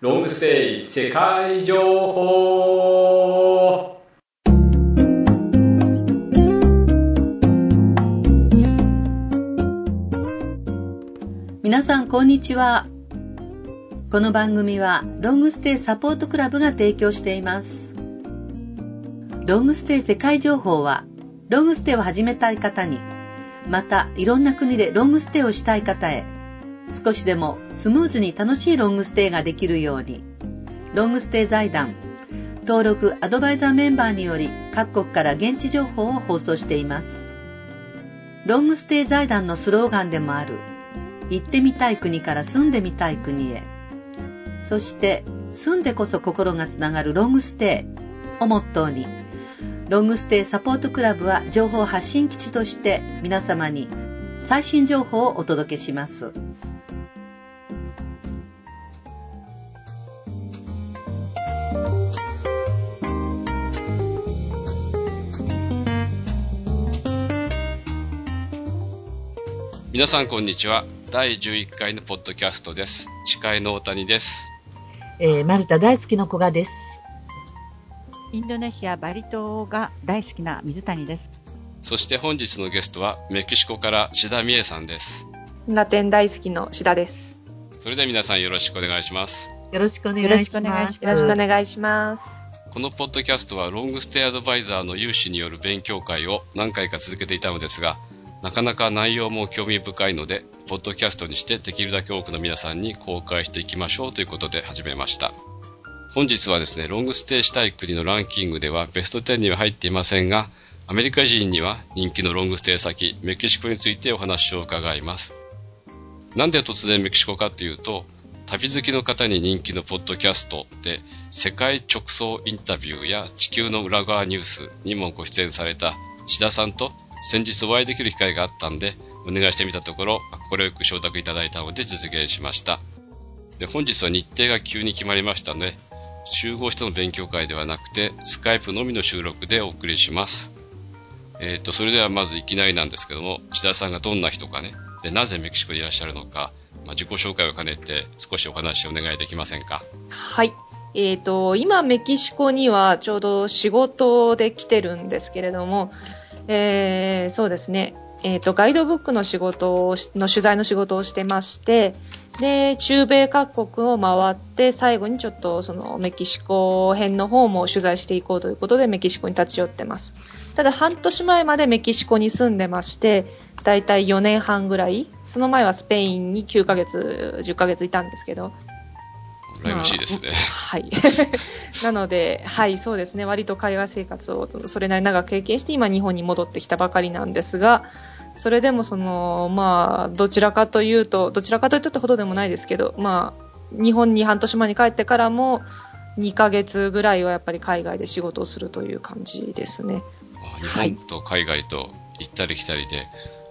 ロングステイ世界情報。皆さんこんにちは。この番組はロングステイサポートクラブが提供しています。ロングステイ世界情報はロングステイを始めたい方にまたいろんな国でロングステイをしたい方へ少しでもスムーズに楽しいロングステイができるように。ロングステイ財団。登録アドバイザーメンバーにより各国から現地情報を放送しています。ロングステイ財団のスローガンでもある行ってみたい国から住んでみたい国へ。そして住んでこそ心がつながるロングステイ。をモットーにロングステイサポートクラブは情報発信基地として皆様に最新情報をお届けします。皆さんこんにちは。第11回のポッドキャストです。司会の大谷です、えー、マルタ大好きの古賀です。インドネシアバリ島が大好きな水谷です。そして本日のゲストはメキシコから志田美恵さんです。ラテン大好きの志田です。それでは皆さんよろしくお願いします。よろしくお願いします。よろしくお願いします。このポッドキャストはロングステイアドバイザーの有志による勉強会を何回か続けていたのですがなかなか内容も興味深いので、ポッドキャストにしてできるだけ多くの皆さんに公開していきましょうということで始めました。本日はですね、ロングステイしたい国のランキングではベスト10には入っていませんが、アメリカ人には人気のロングステイ先、メキシコについてお話を伺います。なんで突然メキシコかというと、旅好きの方に人気のポッドキャストで、世界直送インタビューや地球の裏側ニュースにもご出演された志田さんと先日お会いできる機会があったんで、お願いしてみたところ、快く承諾いただいたので実現しました。で、本日は日程が急に決まりましたので、集合しての勉強会ではなくて、スカイプのみの収録でお送りします。えっ、ー、と、それではまずいきなりなんですけども、千田さんがどんな人かね、で、なぜメキシコにいらっしゃるのか、まあ、自己紹介を兼ねて少しお話をお願いできませんか？はい。えっ、ー、と、今メキシコにはちょうど仕事で来てるんですけれども、えー、そうですね。えっ、ー、と、ガイドブックの仕事をの取材の仕事をしてまして、で、中米各国を回って、最後にちょっとそのメキシコ編の方も取材していこうということでメキシコに立ち寄ってます。ただ半年前までメキシコに住んでまして、だいたい4年半ぐらい、その前はスペインに9ヶ月、10ヶ月いたんですけど、羨ましいですね。はい。なので、はい、そうですね。割と海外生活をそれなり長く経験して、今日本に戻ってきたばかりなんですが、それでもその、まあ、どちらかというと、どちらかというとってほどでもないですけど、まあ、日本に半年前に帰ってからも、2ヶ月ぐらいはやっぱり海外で仕事をするという感じですね。日本と海外と行ったり来たりで、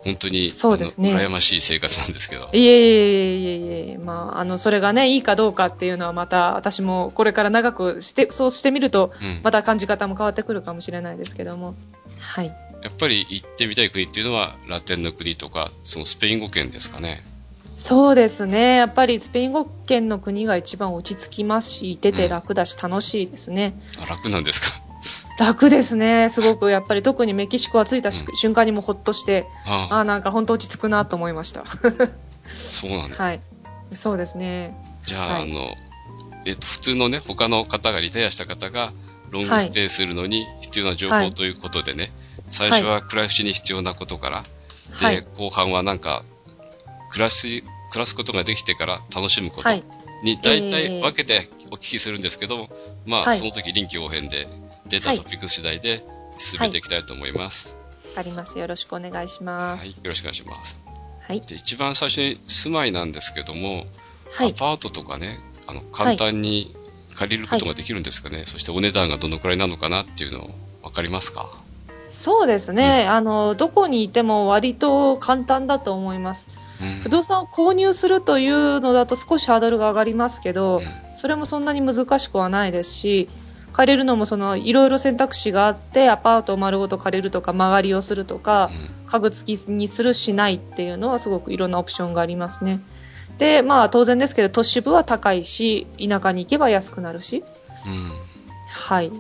本当に、そうですね。羨ましい生活なんですけど。いえいえいえいえ、まあ、あの、それがね、いいかどうかっていうのはまた、私もこれから長くして、そうしてみると、また感じ方も変わってくるかもしれないですけども。はい。やっぱり行ってみたい国っていうのは、ラテンの国とか、そのスペイン語圏ですかね。そうですね。やっぱりスペイン語圏の国が一番落ち着きますし、いてて楽だし、楽しいですね。あ、楽なんですか？楽ですね。すごくやっぱり特にメキシコは着いた、うん、瞬間にもほっとして、ああ、なんか本当落ち着くなと思いました。そうなんですはい。そうですね。じゃあ、はい、あの、えっと、普通のね、他の方がリタイアした方がロングステイするのに必要な情報ということでね、はい、最初は暮らしに必要なことから、はい、で、後半はなんか、暮らし、暮らすことができてから楽しむことに大体分けてお聞きするんですけど、まあ、その時臨機応変で、出たトピックス次第で進めていきたいと思います。わ、かります。よろしくお願いします。はい、よろしくお願いします。はい。で、一番最初に住まいなんですけども、はい、アパートとかね、あの、簡単に借りることができるんですかね、はい、そしてお値段がどのくらいなのかなっていうの分かりますか？そうですね、うん、あの、どこにいても割と簡単だと思います。うん、不動産を購入するというのだと少しハードルが上がりますけど、うん、それもそんなに難しくはないですし、借りるのもそのいろいろ選択肢があってアパートを丸ごと借りるとか間借りをするとか、家具付きにするしないっていうのはすごくいろんなオプションがありますね。で、まあ当然ですけど、都市部は高いし、田舎に行けば安くなるし。うん。はい。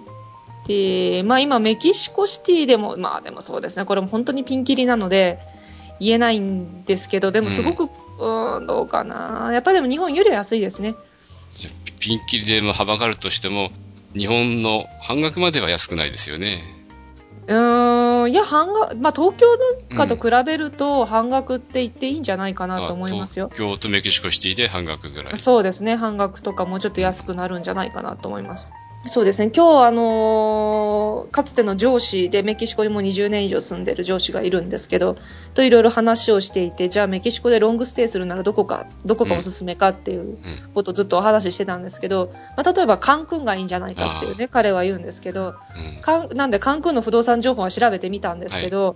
で、まあ今メキシコシティでも、まあでもそうですね、これも本当にピンキリなので、言えないんですけど、でもすごく、うーん、どうかな。やっぱりでも日本よりは安いですね。じゃあピピンキリでも幅があるとしても、日本の半額までは安くないですよね。うーん、いや、半額、まあ東京とかと比べると半額って言っていいんじゃないかなと思いますよ。あ東京とメキシコシティで半額ぐらい。そうですね、半額とかもうちょっと安くなるんじゃないかなと思います。そうですね、今日あのーかつての上司でメキシコにも20年以上住んでる上司がいるんですけど、といろいろ話をしていて、じゃあメキシコでロングステイするならどこか、どこがおすすめかっていううん。ことをずっとお話ししてたんですけど、まあ、例えばカンクンがいいんじゃないかっていうね、彼は言うんですけど、うん。なんでカンクンの不動産情報は調べてみたんですけど、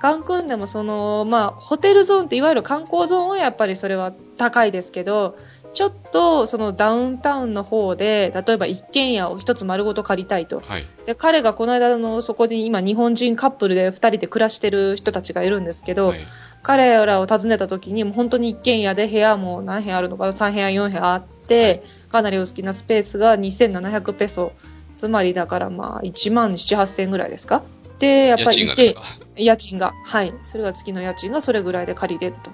カンクンでもその、まあ、ホテルゾーンっていわゆる観光ゾーンはやっぱりそれは高いですけど、ちょっとそのダウンタウンの方で、例えば一軒家を一つ丸ごと借りたいと。はい。で、彼がこの間のそこに今日本人カップルで二人で暮らしてる人たちがいるんですけど、はい。彼らを訪ねた時にもう本当に一軒家で部屋も何部屋あるのかな？3部屋4部屋あって、かなりお好きなスペースが2700ペソつまりだからまあ1万7、8000円ぐらいですか？で、やっ家ぱり賃が家賃が。はい。それが月の家賃がそれぐらいで借りれると。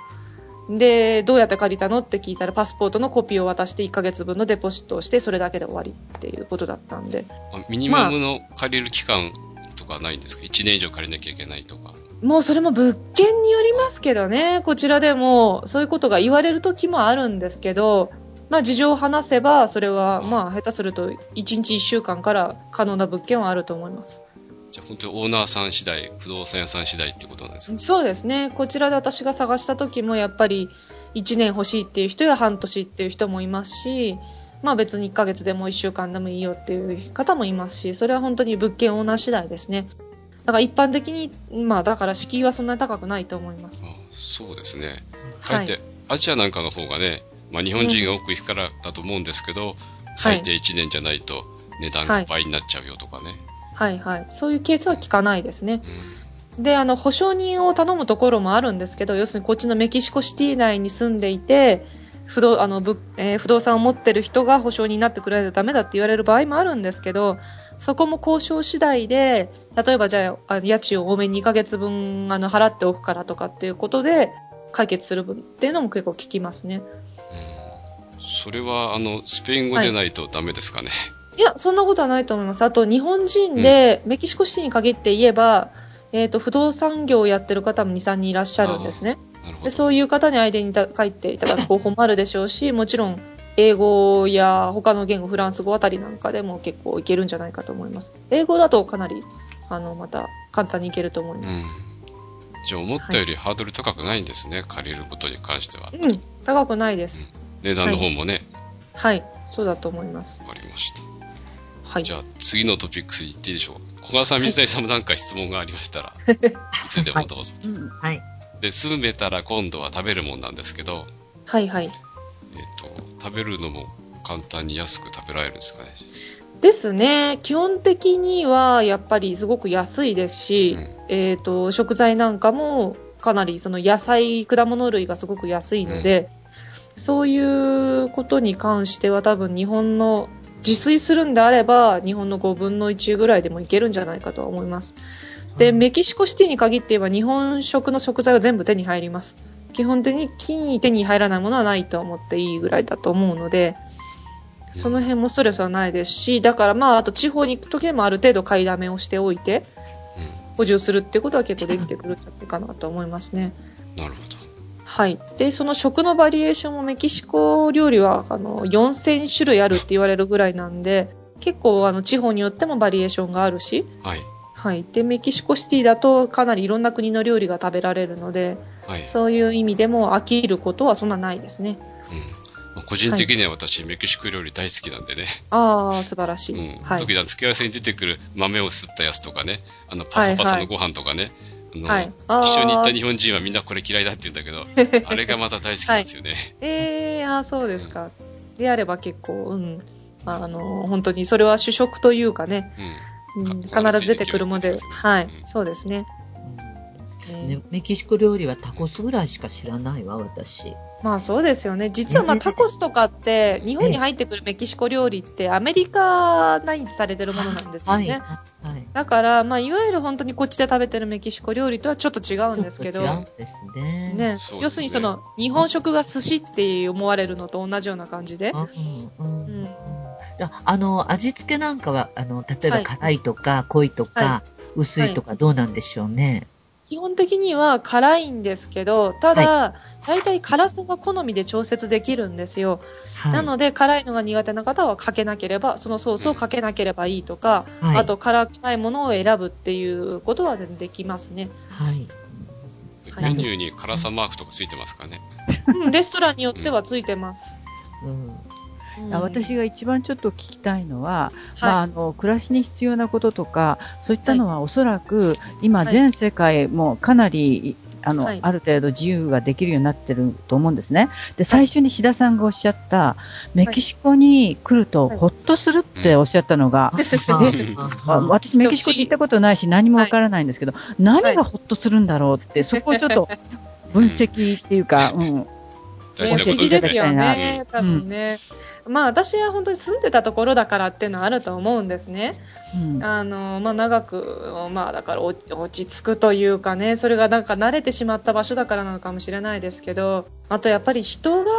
で、どうやって借りたのって聞いたらパスポートのコピーを渡して1ヶ月分のデポジットをしてそれだけで終わりっていうことだったんで。あミニマムの借りる期間とかないんですか ?1 年以上借りなきゃいけないとか。もうそれも物件によりますけどね、こちらでもそういうことが言われる時もあるんですけど、まあ事情を話せば、それはまあ下手すると1日1週間から可能な物件はあると思います。じゃあ本当にオーナーさん次第、不動産屋さん次第ってことなんですか？そうですね、こちらで私が探した時もやっぱり1年欲しいっていう人や半年っていう人もいますし、まあ別に1ヶ月でも1週間でもいいよっていう方もいますし、それは本当に物件オーナー次第ですね。だから一般的に、まあだから敷居はそんなに高くないと思います。あそうですね。はいかえって、アジアなんかの方がね、まあ日本人が多く行くからだと思うんですけど、最低1年じゃないと値段が倍になっちゃうよとかね。はいはいはい。そういうケースは聞かないですね。で、あの、保証人を頼むところもあるんですけど、要するにこっちのメキシコシティ内に住んでいて、不動、あの、ぶえー不動産を持ってる人が保証人になってくれないとダメだって言われる場合もあるんですけど、そこも交渉次第で、例えばじゃあ、家賃を多めに2ヶ月分、あの、払っておくからとかっていうことで、解決する分っていうのも結構聞きますね。それは、あの、スペイン語でないとダメですかね。いや、そんなことはないと思います。あと、日本人で、メキシコシティに限って言えば、えっ、と、不動産業をやってる方も2、3人いらっしゃるんですね。で。そういう方に相手にた書いていただく方法もあるでしょうし、もちろん、英語や他の言語、フランス語あたりなんかでも結構いけるんじゃないかと思います。英語だとかなり、あの、また簡単にいけると思います。うん。じゃあ思ったよりハードル高くないんですね、借りることに関しては。うん、高くないです。値段の方もね、はい、そうだと思います。わ、かりました。はいじ。ゃあ次のトピックスに行っていいでしょう？か。小川さん、水谷さんも何か質問がありましたら、いつでもどうぞ。うん、はい。で、住めたら今度は食べるもんなんですけど、はいはい。えっ、と、食べるのも簡単に安く食べられるんですかね？ですね。基本的にはやっぱりすごく安いですし、うんえっ、と、食材なんかもかなりその野菜、果物類がすごく安いので、そういうことに関しては多分日本の自炊するんであれば日本の5分の1ぐらいでもいけるんじゃないかとは思います。で、メキシコシティに限って言えば日本食の食材は全部手に入ります。基本的に手に入らないものはないと思っていいぐらいだと思うので、その辺もストレスはないですし、だからまあ、あと地方に行くときでもある程度買いだめをしておいて、補充するってことは結構できてくるんじゃないかなと思いますね。なるほど。はい。で、その食のバリエーションもメキシコ料理は、あの、4000種類あるって言われるぐらいなんで、結構、あの、地方によってもバリエーションがあるし、はい。はい。で、メキシコシティだとかなりいろんな国の料理が食べられるので、はい。そういう意味でも飽きることはそんなないですね。うんまあ個人的には私、メキシコ料理大好きなんでね。ああ、素晴らしい。うん。はい。特にあの付け合わせに出てくる豆をすったやつとかね、あの、パサパサのご飯とかね、はいあの、あー一緒に行った日本人はみんなこれ嫌いだって言うんだけど、あれがまた大好きなんですよね。ええー、あーそうですか。であれば結構、うん。まあ、あの、本当にそれは主食というかね、うん。うん、か必ず出てくるもので、はい、うんそうですね。ねメキシコ料理はタコスぐらいしか知らないわ、私。まあそうですよね。実はまあ タコスとかって、日本に入ってくるメキシコ料理ってアメリカ内にされてるものなんですよはい。ね。はい。だから、まあいわゆる本当にこっちで食べてるメキシコ料理とはちょっと違うんですけどですね。ね、要するにその日本食が寿司って思われるのと同じような感じで。うんうんあの、味付けなんかは、あの、例えはいば辛いとか、濃いとか、は薄いとか、どうなんでしょうね。基本的には辛いんですけど、ただ、大体辛さが好みで調節できるんですよ。はい。なので、辛いのが苦手な方はかけなければ、そのソースをかけなければいいとか、はいあと辛くないものを選ぶっていうことはできますね。はい。はいメニューに辛さマークとかついてますかね？うん、レストランによってはついてます。うん。うん。あ私が一番ちょっと聞きたいのは、はい。まあ、あの暮らしに必要なこととか、そういったのはおそらく今、はい。全世界もかなりあの、はい。ある程度自由ができるようになってると思うんですね。で、最初に志田さんがおっしゃった、メキシコに来るとはいほっとするっておっしゃったのが、はい。あ私、メキシコに行ったことないし、何もわからないんですけど、何がほっとするんだろうって、そこをちょっと分析っていうか、うん、大事な不思議ですよことですね。ね、多分ね。まあ私は本当に住んでたところだからっていうのはあると思うんですね。うんあの、まあ長く、まあだから落ち落ち着くというかね、それがなんか慣れてしまった場所だからなのかもしれないですけど、あとやっぱり人が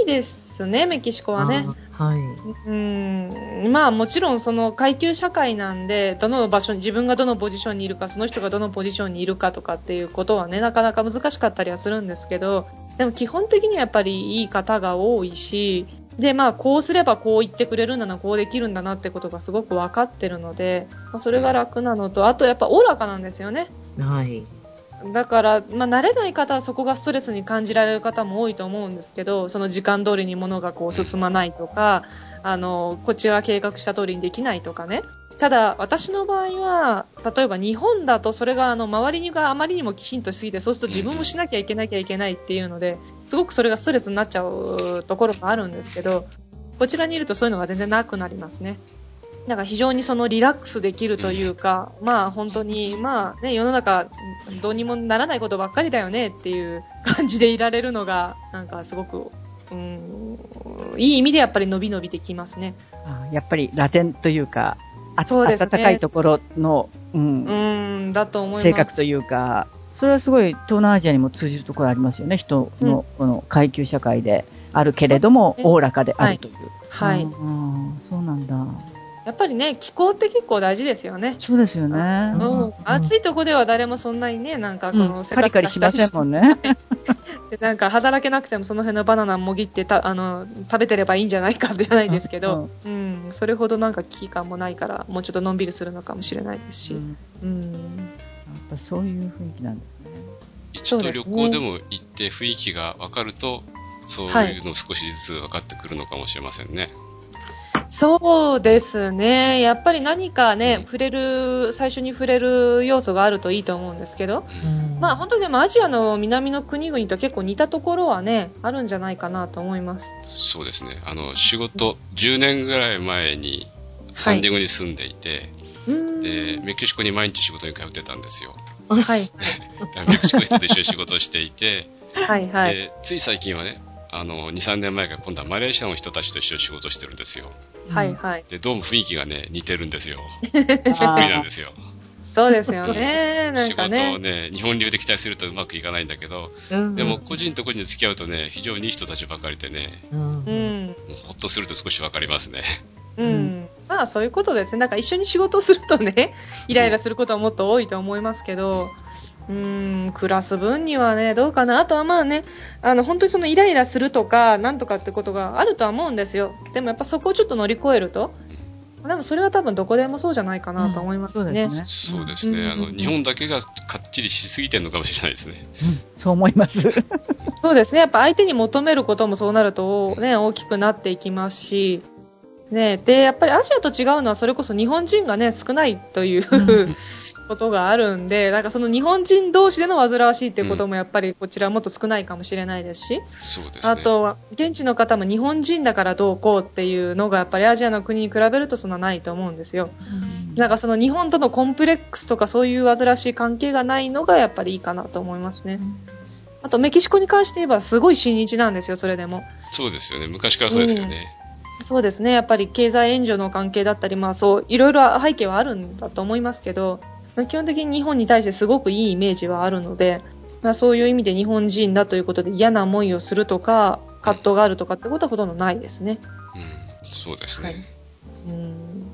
いいですね、メキシコはね。あはい。うんまあもちろんその階級社会なんで、どの場所に、自分がどのポジションにいるか、その人がどのポジションにいるかとかっていうことはね、なかなか難しかったりはするんですけど、でも基本的にはやっぱりいい方が多いし、で、まあこうすればこう言ってくれるんだな、こうできるんだなってことがすごく分かってるので、まあ、それが楽なのと、あとやっぱおおらかなんですよね。はい。だから、まあ、慣れない方はそこがストレスに感じられる方も多いと思うんですけど、その時間通りに物がこう進まないとか、あの、こっちが計画した通りにできないとかね。ただ、私の場合は、例えば日本だとそれがあの、周りがあまりにもきちんとしすぎて、そうすると自分もしなきゃいけなきゃいけないっていうので、すごくそれがストレスになっちゃうところがあるんですけど、こちらにいるとそういうのが全然なくなりますね。だから非常にそのリラックスできるというか、まあ本当に、まあね、世の中どうにもならないことばっかりだよねっていう感じでいられるのが、なんかすごく、うん、いい意味でやっぱり伸び伸びできますね。あやっぱりラテンというか、あそうですね暖かいところの、うんうん、だと思います。性格というか、それはすごい東南アジアにも通じるところありますよね。人のこの階級社会であるけれども、おおらかであるという。はいうんうんそうなんだ。やっぱりね、気候って結構大事ですよね。そうですよね。うん、暑いとこでは誰もそんなにね、なんかこうん。のカリカリしませんもんね。でなんか働けなくてもその辺のバナナもぎってたあの食べてればいいんじゃないかじゃないですけど、うん、それほどなんか危機感もないからもうちょっとのんびりするのかもしれないですし、ううん。んやっぱそういう雰囲気なんですね。一度旅行でも行って雰囲気が分かると、そういうの少しずつ分かってくるのかもしれませんね。そうですね。やっぱり何かね触れる最初に触れる要素があるといいと思うんですけど、うん。まあ本当にでもアジアの南の国々と結構似たところはねあるんじゃないかなと思います。そうですね。あの、仕事、10年ぐらい前にサンディエゴに住んでいて、うん。で、メキシコに毎日仕事に通ってたんですよ。はい。メキシコの人と一緒に仕事をしていて、はいはい。で、つい最近はね、あの、2、3年前から今度はマレーシアの人たちと一緒に仕事をしてるんですよ。はいはいで、どうも雰囲気がね、似てるんですよ。そっくりなんですよ。そうですよねなん仕事かねをね、日本流で期待するとうまくいかないんだけど、うんでも個人と個人で付き合うとね、非常にいい人たちばかりでね、うんうんほっとすると少しわかりますね。うん、うんまあそういうことですね。なんか一緒に仕事をするとね、イライラすることはもっと多いと思いますけど、うーん、暮らす分にはね、どうかな。あとはまあね、あの、本当にそのイライラするとか、なんとかってことがあるとは思うんですよ。でもやっぱそこをちょっと乗り越えると、でもそれは多分どこでもそうじゃないかなと思いますね。うんそうですそうですね。うんあの、日本だけがかっちりしすぎてるのかもしれないですね。うんそう思います。そうですね。やっぱ相手に求めることもそうなるとね、大きくなっていきますし、ね、で、やっぱりアジアと違うのはそれこそ日本人がね、少ないという、うん ことがあるんで、なんかその日本人同士での煩わしいっていうこともやっぱりこちらはもっと少ないかもしれないですし、そうですね。あとは現地の方も日本人だからどうこうっていうのがやっぱりアジアの国に比べるとそんなないと思うんですよ。なんかその日本とのコンプレックスとかそういう煩わしい関係がないのがやっぱりいいかなと思いますね。あとメキシコに関して言えばすごい親日なんですよ、それでも。そうですよね。昔からそうですよね。そうですね。やっぱり経済援助の関係だったり、まあそう、いろいろ背景はあるんだと思いますけど、まあ基本的に日本に対してすごくいいイメージはあるので、まあそういう意味で日本人だということで嫌な思いをするとか、葛藤があるとかってことはほとんどないですね。うん、そうですね。はいうん。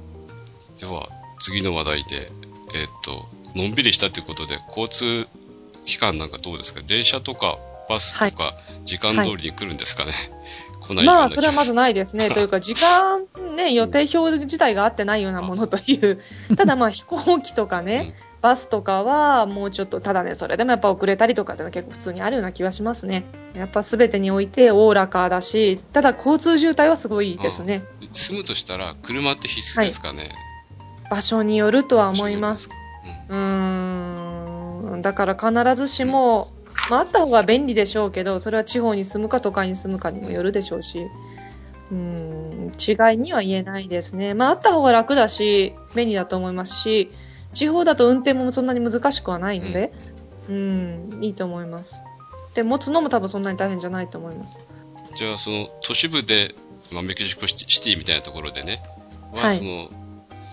では、次の話題で、えーっと、のんびりしたということで、交通機関なんかどうですか？電車とかバスとか、時間通りに来るんですかね、来ないようまあ、それはまずないですね。というか、時間、ね、予定表自体が合ってないようなものという。ただまあ、飛行機とかね、バスとかはもうちょっと、ただね、それでもやっぱ遅れたりとかってのは結構普通にあるような気はしますね。やっぱ全てにおいておおらかだし、ただ交通渋滞はすごいですね。住むとしたら、車って必須ですかね、場所によるとは思います。か。うーん。だから必ずしも、まあ、あった方が便利でしょうけど、それは地方に住むか都会に住むかにもよるでしょうし、うーん、違いには言えないですね。まあ、あった方が楽だし、便利だと思いますし、地方だと運転もそんなに難しくはないので、うん、いいと思います。で、持つのも多分そんなに大変じゃないと思います。うんじゃあ、その都市部で、まあ、メキシコシティみたいなところでね、は、はいその、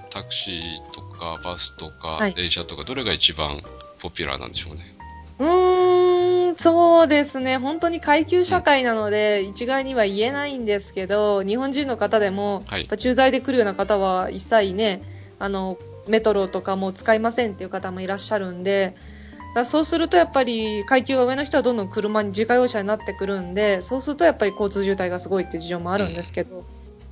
タクシーとかバスとかはい電車とか、どれが一番ポピュラーなんでしょうね？うーん、そうですね。本当に階級社会なので、一概には言えないんですけど、日本人の方でも、はいやっぱ駐在で来るような方は一切ね、あの、メトロとかも使いませんっていう方もいらっしゃるんで、だそうするとやっぱり階級が上の人はどんどん車に自家用車になってくるんで、そうするとやっぱり交通渋滞がすごいっていう事情もあるんですけど、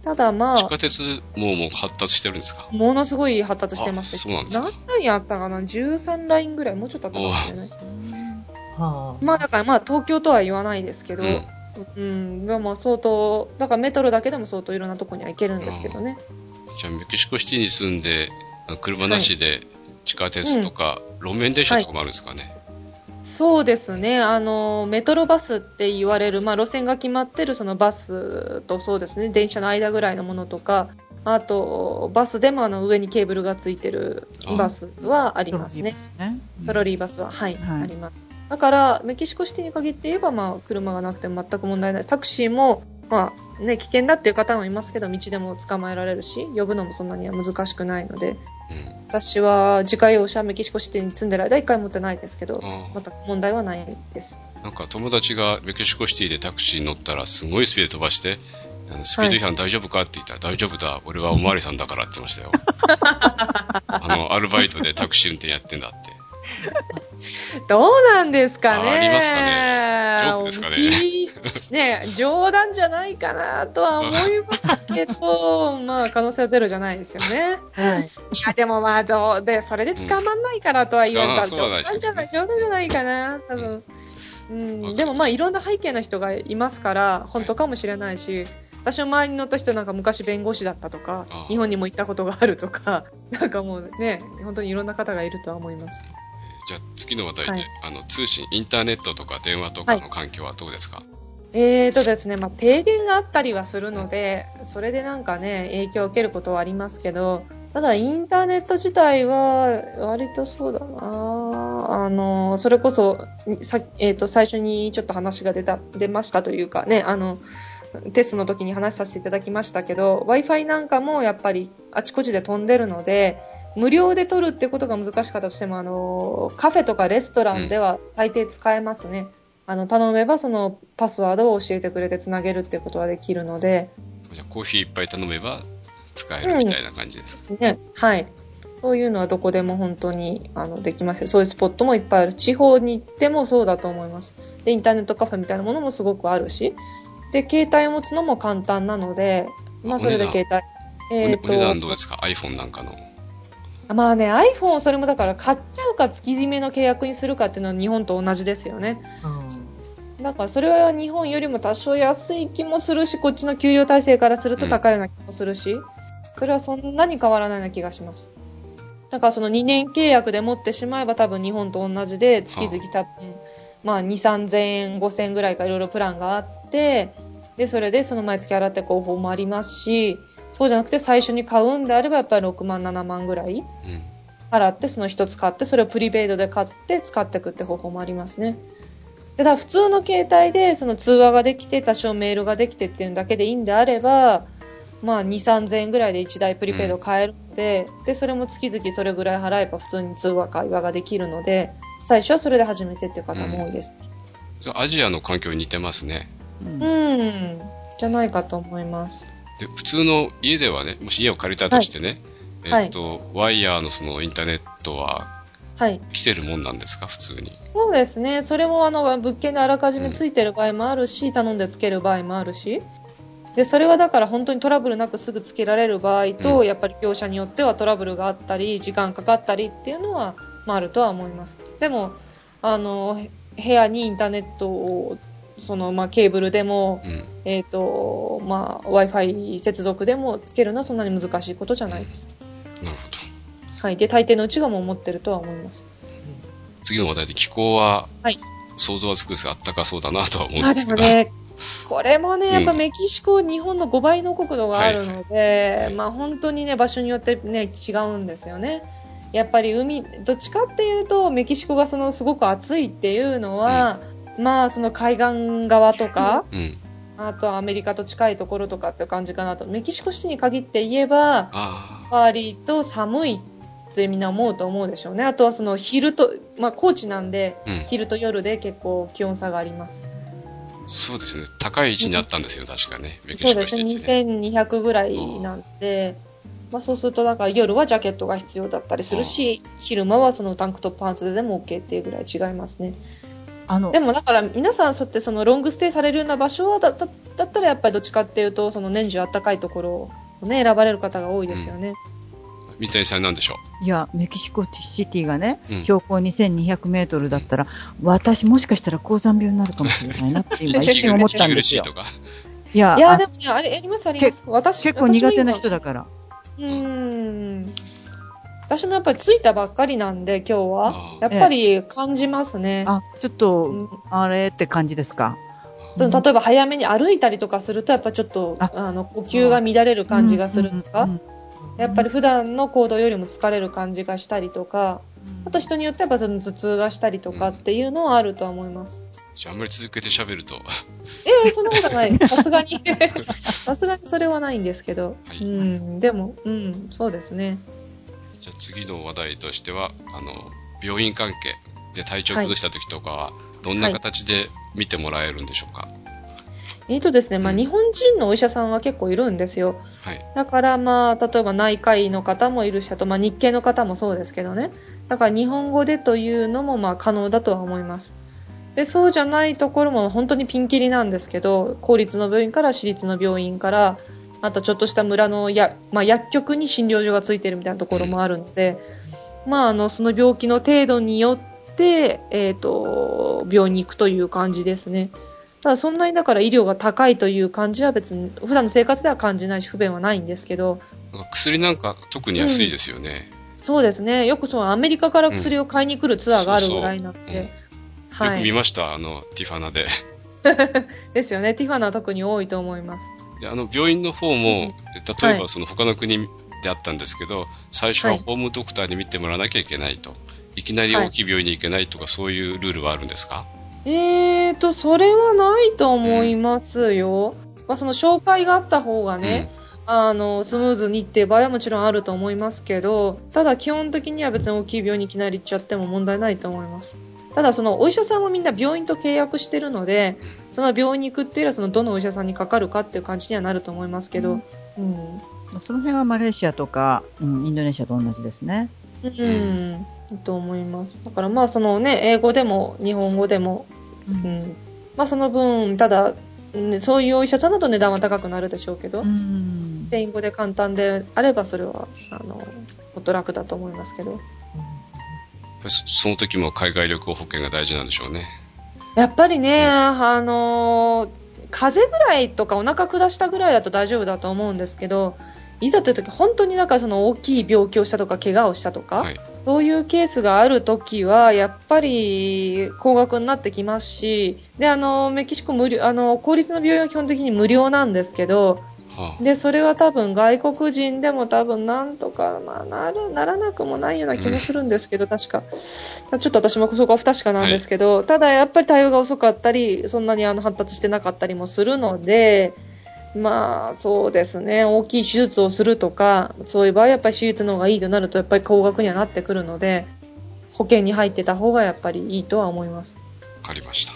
ただまあ、地下鉄ももう発達してるんですか？ものすごい発達してますあそうなんですか何ラインあったかな ?13 ラインぐらい、もうちょっとあったかもしれない。はあ。まあだからまあ東京とは言わないですけど、ううん。ん、でもまあ相当、だからメトロだけでも相当いろんなとこには行けるんですけどね。じゃあ、メキシコシティに住んで、車なしで地下鉄とか、路面電車とかもあるんですかね。そうですね、あの、メトロバスって言われる、まあ路線が決まってるそのバスとそうですね、電車の間ぐらいのものとか、あと、バスでもあの上にケーブルがついてるバスはありますね。ね。トロリーバスは、はい、はいあります。だから、メキシコシティに限って言えば、まあ、車がなくても全く問題ない。タクシーも、まあ、ね、危険だっていう方もいますけど、道でも捕まえられるし、呼ぶのもそんなには難しくないので、うん。私は自家用車、メキシコシティに住んでる間、一回持ってないですけど、あ全く問題はないです。あなんか友達がメキシコシティでタクシーに乗ったらすごいスピードで飛ばして、あのスピード違反大丈夫かって言ったら、大丈夫だ、俺はおまわりさんだからって言ってましたよ。あの、アルバイトでタクシー運転やってんだって。どうなんですかねあありますかねジョークですかねいいね 冗談じゃないかなとは思いますけど、まあ、可能性はゼロじゃないですよね。はい。いや、でもまあ、どうで、それで捕まんないからとは言われたら、うん冗談じゃない、冗談じゃないかな、多分。うん、でもまあ、いろんな背景の人がいますから、本当かもしれないし、私の周りに乗った人なんか昔弁護士だったとかあ、日本にも行ったことがあるとか、なんかもうね、本当にいろんな方がいるとは思います。じゃあ次の話題で、はい。あの通信、インターネットとか電話とかの環境はどうですか、えーとですね、まあ、停電があったりはするので、それでなんかね、影響を受けることはありますけど、ただインターネット自体は、割とそうだな。あの、それこそ、さえーと、最初にちょっと話が出た、出ましたというかね、あの、テストの時に話させていただきましたけど、Wi-Fi なんかもやっぱりあちこちで飛んでるので、無料で取るってことが難しかったとしても、あの、カフェとかレストランでは大抵使えますね。あの、頼めばそのパスワードを教えてくれて繋げるってことはできるので、じゃあコーヒーいっぱい頼めば使えるみたいな感じですか、ね、はい。そういうのはどこでも本当にあのできますよ。そういうスポットもいっぱいある。地方に行ってもそうだと思います。で、インターネットカフェみたいなものもすごくあるし、で、携帯を持つのも簡単なので、まあそれで携帯。おねお値段どうですか ?iPhone なんかの。まあね、iPhone それもだから買っちゃうか月締めの契約にするかっていうのは日本と同じですよね。だからそれは日本よりも多少安い気もするし、こっちの給料体制からすると高いような気もするし、それはそんなに変わらないような気がします。だからその2年契約で持ってしまえば多分日本と同じで、月々多分、まあ2、3000円、5000円ぐらいかいろいろプランがあって、で、それでその毎月払って広報もありますし、そうじゃなくて最初に買うんであればやっぱり6万、7万ぐらいうん。払ってその1つ買って、それをプリペイドで買って使っていくって方法もありますね。でただ普通の携帯でその通話ができて、多少メールができてっていうだけでいいんであれば、まあ2、3000円ぐらいで1台プリペイド買えるので、で、それも月々それぐらい払えば普通に通話会話ができるので、最初はそれで始めてっていう方も多いです。じゃあアジアの環境に似てますね。うんうん、じゃないかと思います。で、普通の家ではね、もし家を借りたとしてね、はいえっと、ワイヤーのそのインターネットははい。来てるもんなんですか、普通に。そうですね。それもあの物件であらかじめついてる場合もあるし、頼んでつける場合もあるし。で、それはだから本当にトラブルなくすぐつけられる場合と、うんやっぱり業者によってはトラブルがあったり、時間かかったりっていうのは、まあ、あるとは思います。でも、あの、へ部屋にインターネットを、その、まあ、ケーブルでも、うん。えっ、と、まあ、Wi-Fi 接続でもつけるのはそんなに難しいことじゃないです。なるほど。はい。で、大抵のうちがもう持ってるとは思います。次の話題で気候は、はい想像はつくんですが、あったかそうだなとは思うんあでけど。ですもね、これもね、やっぱうんメキシコ、日本の5倍の国土があるので、はいまあ本当にね、場所によってね、違うんですよね。やっぱり海、どっちかっていうと、メキシコがそのすごく暑いっていうのは、まあその海岸側とか、うん。あとはアメリカと近いところとかって感じかなと。メキシコシティに限って言えば、あ割と寒いってみんな思うと思うでしょうね。あとはその昼と、まあ高知なんで、あ、うん。昼と夜で結構気温差があります。そうですね。高い位置にあったんですよ、確かね。メキシコそうですね。2200ぐらいなんで、まあ、そうすると、だから夜はジャケットが必要だったりするし、昼間はそのタンクトップパンツでも OK っていうぐらい違いますね。あのでもだから皆さんそうやってそのロングステイされるような場所はだだだったらやっぱりどっちかっていうと、その年中暖かいところをね、選ばれる方が多いですよね。三谷さんなんでしょいや、メキシコシティがね、うん標高2200メートルだったら、私もしかしたら高山病になるかもしれないなって今 う一瞬思ったんですよい。とか。いや、いや、あでもね、あれ、ありますあります。私、結構苦手な人だから。今うーん。私もやっぱり着いたばっかりなんで、今日はあ。やっぱり感じますね。あ、ちょっうと、んあれって感じですか？その例えば早めに歩いたりとかすると、やっぱちょっと、ああの、呼吸が乱れる感じがするとか、やっぱり普段の行動よりも疲れる感じがしたりとか、あと人によってはやっぱその頭痛がしたりとかっていうのはあるとは思います。じゃあ、あんまり続けて喋ると、ええそんなことはない。さすがに。さすがにそれはないんですけど。はいうん、でも、うん、そうですね。じゃあ次の話題としては、あの、病院関係で体調崩した時とかは、どんな形で見てもらえるんでしょうか？えっとですね、まあ、うん日本人のお医者さんは結構いるんですよ。はい。だからまあ、例えば内科医の方もいるし、あとまあ日系の方もそうですけどね。だから日本語でというのもまあ可能だとは思います。で、そうじゃないところも本当にピンキリなんですけど、公立の病院から私立の病院から、あとちょっとした村のや、まあ、薬局に診療所がついてるみたいなところもあるので、まあ、あの、その病気の程度によって、えっ、と、病院に行くという感じですね。ただそんなにだから医療が高いという感じは別に普段の生活では感じないし不便はないんですけど、薬なんか特に安いですよね。そうですね。よくそのアメリカから薬を買いに来るツアーがあるぐらいなんで。うんよく見はい。ました、あの、ティファナで。ですよね。ティファナは特に多いと思います。であの、病院の方も、例えはいばその他の国であったんですけど、最初ははいホームドクターに見てもらわなきゃいけないと。いきなり大きい病院に行けないとか、そういうルールはあるんですか？えーと、それはないと思いますよ。まあ、その紹介があった方がね、あの、スムーズにっていう場合はもちろんあると思いますけど、ただ基本的には別に大きい病院にいきなり行っちゃっても問題ないと思います。ただそのお医者さんもみんな病院と契約してるので、その病院に行くっていうのはそのどのお医者さんにかかるかっていう感じにはなると思いますけど、うん。その辺はマレーシアとか、うん、インドネシアと同じですね。うん。と思います。だからまあそのね、英語でも日本語でも、うん。まあその分、ただ、ねそういうお医者さんだと値段は高くなるでしょうけど、うんスペイン語で簡単であればそれは、あの、もっと楽だと思いますけど。そその時も海外旅行保険が大事なんでしょうね。やっぱりね、あの、風邪ぐらいとかお腹下したぐらいだと大丈夫だと思うんですけど、いざという時本当になんかその大きい病気をしたとか怪我をしたとか、はい。そういうケースがあるときは、やっぱり高額になってきますし、で、あの、メキシコ無料、あの、公立の病院は基本的に無料なんですけど、はあで、それは多分外国人でも多分なんとか、まあ、なる、ならなくもないような気もするんですけど、確か。ちょっと私もそこは不確かなんですけど、ただやっぱり対応が遅かったり、そんなにあの発達してなかったりもするので、まあ、そうですね。大きい手術をするとか、そういう場合やっぱり手術の方がいいとなると、やっぱり高額にはなってくるので、保険に入ってた方がやっぱりいいとは思います。わかりました。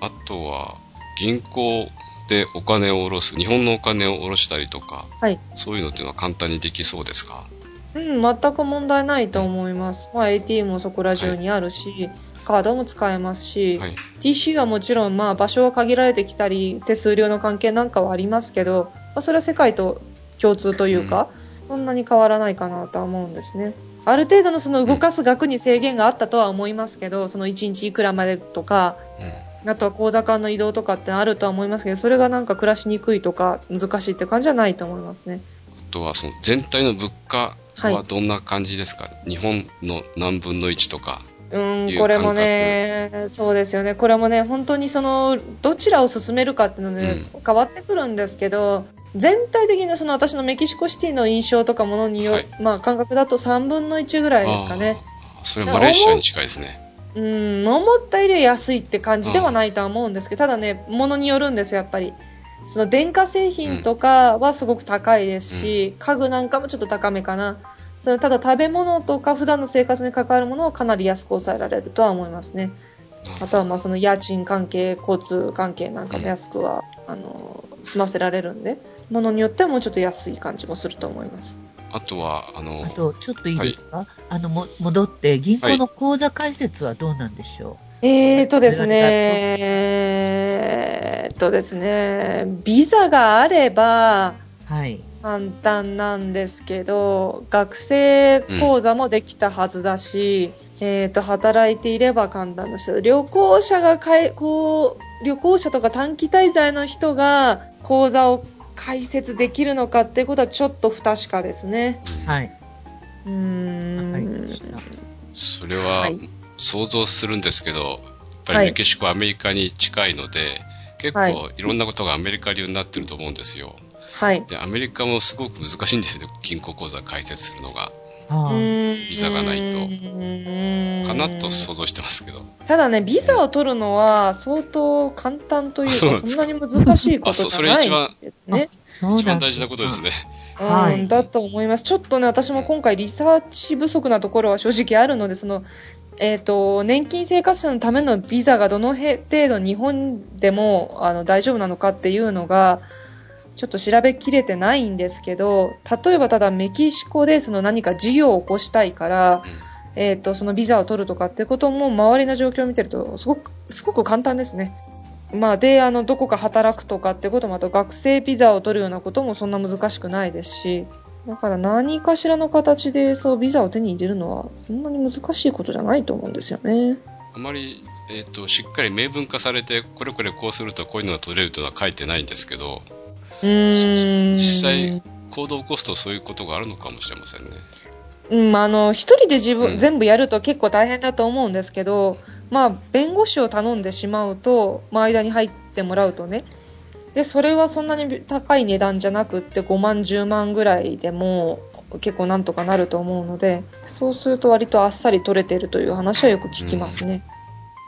あとは、銀行でお金を下ろす、日本のお金を下ろしたりとか、はい。そういうのっていうのは簡単にできそうですか？うん、全く問題ないと思います。まあ、ATM もそこら中にあるし、カードも使えますし、はい。TC はもちろん、まあ、場所は限られてきたり、手数料の関係なんかはありますけど、まあ、それは世界と共通というか、そんなに変わらないかなとは思うんですね。ある程度のその動かす額に制限があったとは思いますけど、その1日いくらまでとか、うん。あとは口座間の移動とかってあるとは思いますけど、それがなんか暮らしにくいとか難しいって感じじゃないと思いますね。あとは、その全体の物価ははいどんな感じですか、日本の何分の1とか。う、いうんこれもね、そうですよね。これもね、本当にその、どちらを進めるかっていうので、変わってくるんですけど、全体的なその私のメキシコシティの印象とかものによ、はいまあ感覚だと3分の1ぐらいですかね。それはマレーシアに近いですね。うん、思ったより安いって感じではないとは思うんですけど、ただね、ものによるんですよ、やっぱり。その電化製品とかはすごく高いですし、家具なんかもちょっと高めかな。それただ食べ物とか普段の生活に関わるものはかなり安く抑えられるとは思いますね。あとはまあその家賃関係、交通関係なんかも安くは、あの、済ませられるんで、ものによってはもうちょっと安い感じもすると思います。あとは、あのあ、と、ちょっといいですか、あの、も、戻って、銀行の口座開設はどうなんでしょえーとですね、えーとですね、ビザがあればうはい。簡単なんですけど、学生講座もできたはずだし、えーと、働いていれば簡単だし、旅行者がかえ、こう、旅行者とか短期滞在の人が講座を開設できるのかっていうことはちょっと不確かですね。はい。うん。それははい想像するんですけど、やっぱはいりメキシコ、アメリカに近いので、結はい構いろんなことがアメリカ流になってると思うんですよ。はい。で、アメリカもすごく難しいんですよね、銀行口座開設するのが。ビザがないととかなと想像してますけど。ただね、ビザを取るのは相当簡単というか、あそんなに難しいことじゃないれ一番ですね。そうなん一番大事なことですね。はいうん、だと思います。ちょっとね、私も今回リサーチ不足なところは正直あるので、その、えっ、と、年金生活者のためのビザがどの程度日本でもあの大丈夫なのかっていうのが、ちょっと調べきれてないんですけど、例えばただメキシコでその何か事業を起こしたいから、えっ、と、そのビザを取るとかってことも周りの状況を見てると、すごく、すごく簡単ですね。まあ、で、あの、どこか働くとかってことも、あと学生ビザを取るようなこともそんな難しくないですし、だから何かしらの形でそうビザを手に入れるのはそんなに難しいことじゃないと思うんですよね。あまり、えっ、と、しっかり明文化されて、これこれこうするとこういうのが取れるというのは書いてないんですけど。実際、行動を起こすとそういうことがあるのかもしれませんね。うん、あの、一人で自分、うん全部やると結構大変だと思うんですけど、まあ、弁護士を頼んでしまうと、まあ、間に入ってもらうとね、で、それはそんなに高い値段じゃなくって5万、10万ぐらいでも結構なんとかなると思うので、そうすると割とあっさり取れてるという話はよく聞きますね。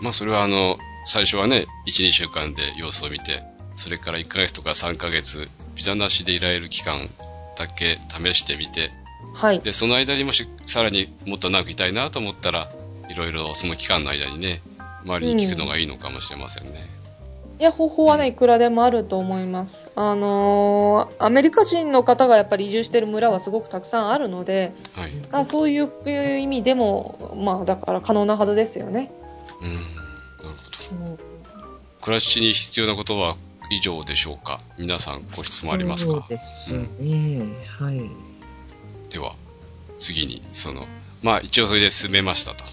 まあそれはあの、最初はね、1、2週間で様子を見て、それから1ヶ月とか3ヶ月、ビザなしでいられる期間だけ試してみて、はい。で、その間にもしさらにもっと長くいたいなと思ったら、いろいろその期間の間にね、周りに聞くのがいいのかもしれませんね。いや、方法はね、いくらでもあると思います。あのーアメリカ人の方がやっぱり移住してる村はすごくたくさんあるので、はい。あそういう意味でも、まあ、だから可能なはずですよね。うん。なるほど。暮らしに必要なことは以上でしょうか？皆さんご質問ありますそうかですね。はい。では、次に、その、まあ一応それで進めましたと。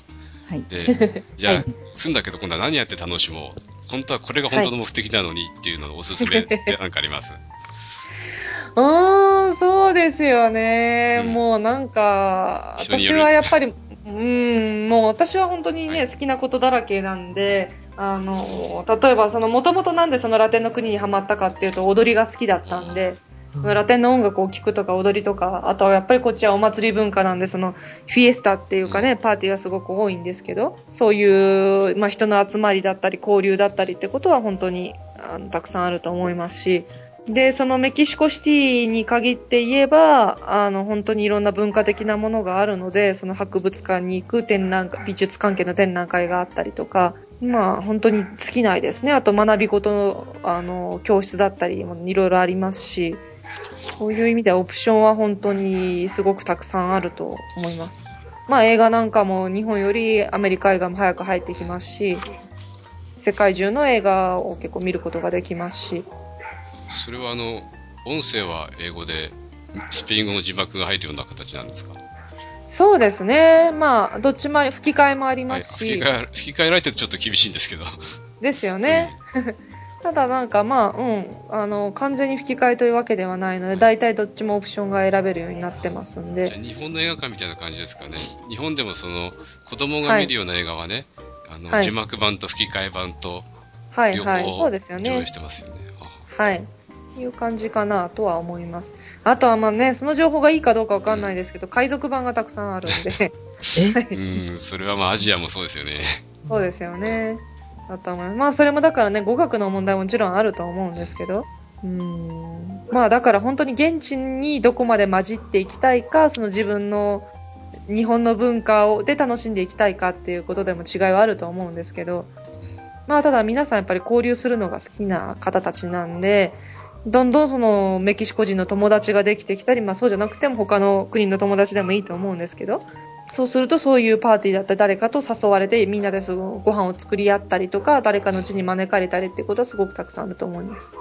はい。で、じゃあ、はい済んだけど今度は何やって楽しもう？本当はこれが本当の目的なのにっていうののおすすめって何かあります？うーん、そうですよね。うんもうなんか、私はやっぱり、うん、もう私は本当にね、はい好きなことだらけなんで、あの、例えばその、もともとなんでそのラテンの国にハマったかっていうと、踊りが好きだったんで、ラテンの音楽を聴くとか踊りとか、あとはやっぱりこっちはお祭り文化なんで、そのフィエスタっていうかね、パーティーはすごく多いんですけど、そういう、まあ、人の集まりだったり、交流だったりってことは本当にあのたくさんあると思いますし、で、そのメキシコシティに限って言えば、あの、本当にいろんな文化的なものがあるので、その博物館に行く展覧会、美術関係の展覧会があったりとか、まあ、本当に尽きないですね。あと、学び事の、あの、教室だったりもいろいろありますし、そういう意味ではオプションは本当にすごくたくさんあると思います。まあ、映画なんかも日本よりアメリカ映画も早く入ってきますし、世界中の映画を結構見ることができますし、それはあの、音声は英語で、スペイン語の字幕が入るような形なんですか？そうですね。まあ、どっちも吹き替えもありはい、ますし、吹き替え、吹き替えられてるとちょっと厳しいんですけど。ですよね。ただなんかまあ、うん、あの、完全に吹き替えというわけではないので、大体どっちもオプションが選べるようになってますんで。日本の映画館みたいな感じですかね。日本でもその、子供が見るような映画はね、あの、はい字幕版と吹き替え版と、両はいはい、そ方うですよね上映し。てますよね。あはい。いう感じかなとは思います。あとはまあね、その情報がいいかどうかわかんないですけど、海賊版がたくさんあるんで、うん、それはまあアジアもそうですよね。そうですよね。だと思います。まあそれもだからね、語学の問題ももちろんあると思うんですけど、うーん。まあだから本当に現地にどこまで混じっていきたいか、その自分の日本の文化をで楽しんでいきたいかっていうことでも違いはあると思うんですけど、まあただ皆さんやっぱり交流するのが好きな方たちなんで、どんどんそのメキシコ人の友達ができてきたり、まあそうじゃなくても他の国の友達でもいいと思うんですけど、そうするとそういうパーティーだったり誰かと誘われてみんなでそのご飯を作り合ったりとか、誰かの家に招かれたりっていうことはすごくたくさんあると思います。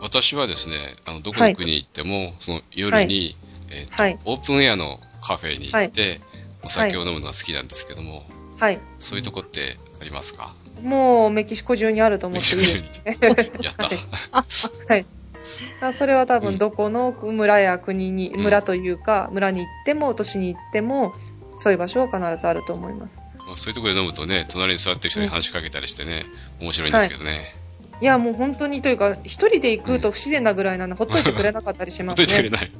私はですね、あの、どこの国に行っても、その夜に、えーとはい。オープンエアのカフェに行って、お酒を飲むのが好きなんですけども、はい。そういうとこってありますか？もうメキシコ中にあると思っていいですね。やった。はい。あそれは多分どこの村や国に、うん村というか、村に行っても、都市に行っても、そういう場所は必ずあると思います。まあそういうところで飲むとね、隣に座ってる人に話しかけたりしてね、面白いんですけどね。いや、もう本当にというか、一人で行くと不自然なぐらいなんで、ほっといてくれなかったりしほっますね。といてくれない。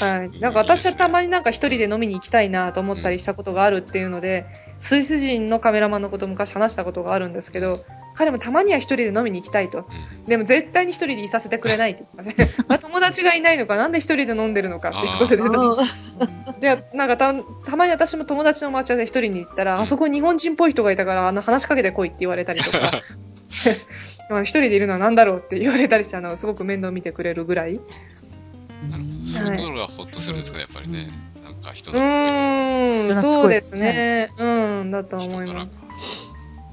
はい。なんか私はたまになんか一人で飲みに行きたいなと思ったりしたことがあるっていうので、スイス人のカメラマンのこと昔話したことがあるんですけど、彼もたまには一人で飲みに行きたいと。うんでも絶対に一人でいさせてくれないって言ってね。まあ友達がいないのか、なんで一人で飲んでるのかっていうことでで、なんかたたまに私も友達の待ち合わせ一人に行ったら、あそこに日本人っぽい人がいたから、あの話しかけてこいって言われたりとか、まあ一人でいるのは何だろうって言われたりして、あの、すごく面倒見てくれるぐらい。なるほど。そういうところがホッとするんですかね、やっぱりね。なんか人うのすごいと。ーん、そうですすね。うん、だと思います。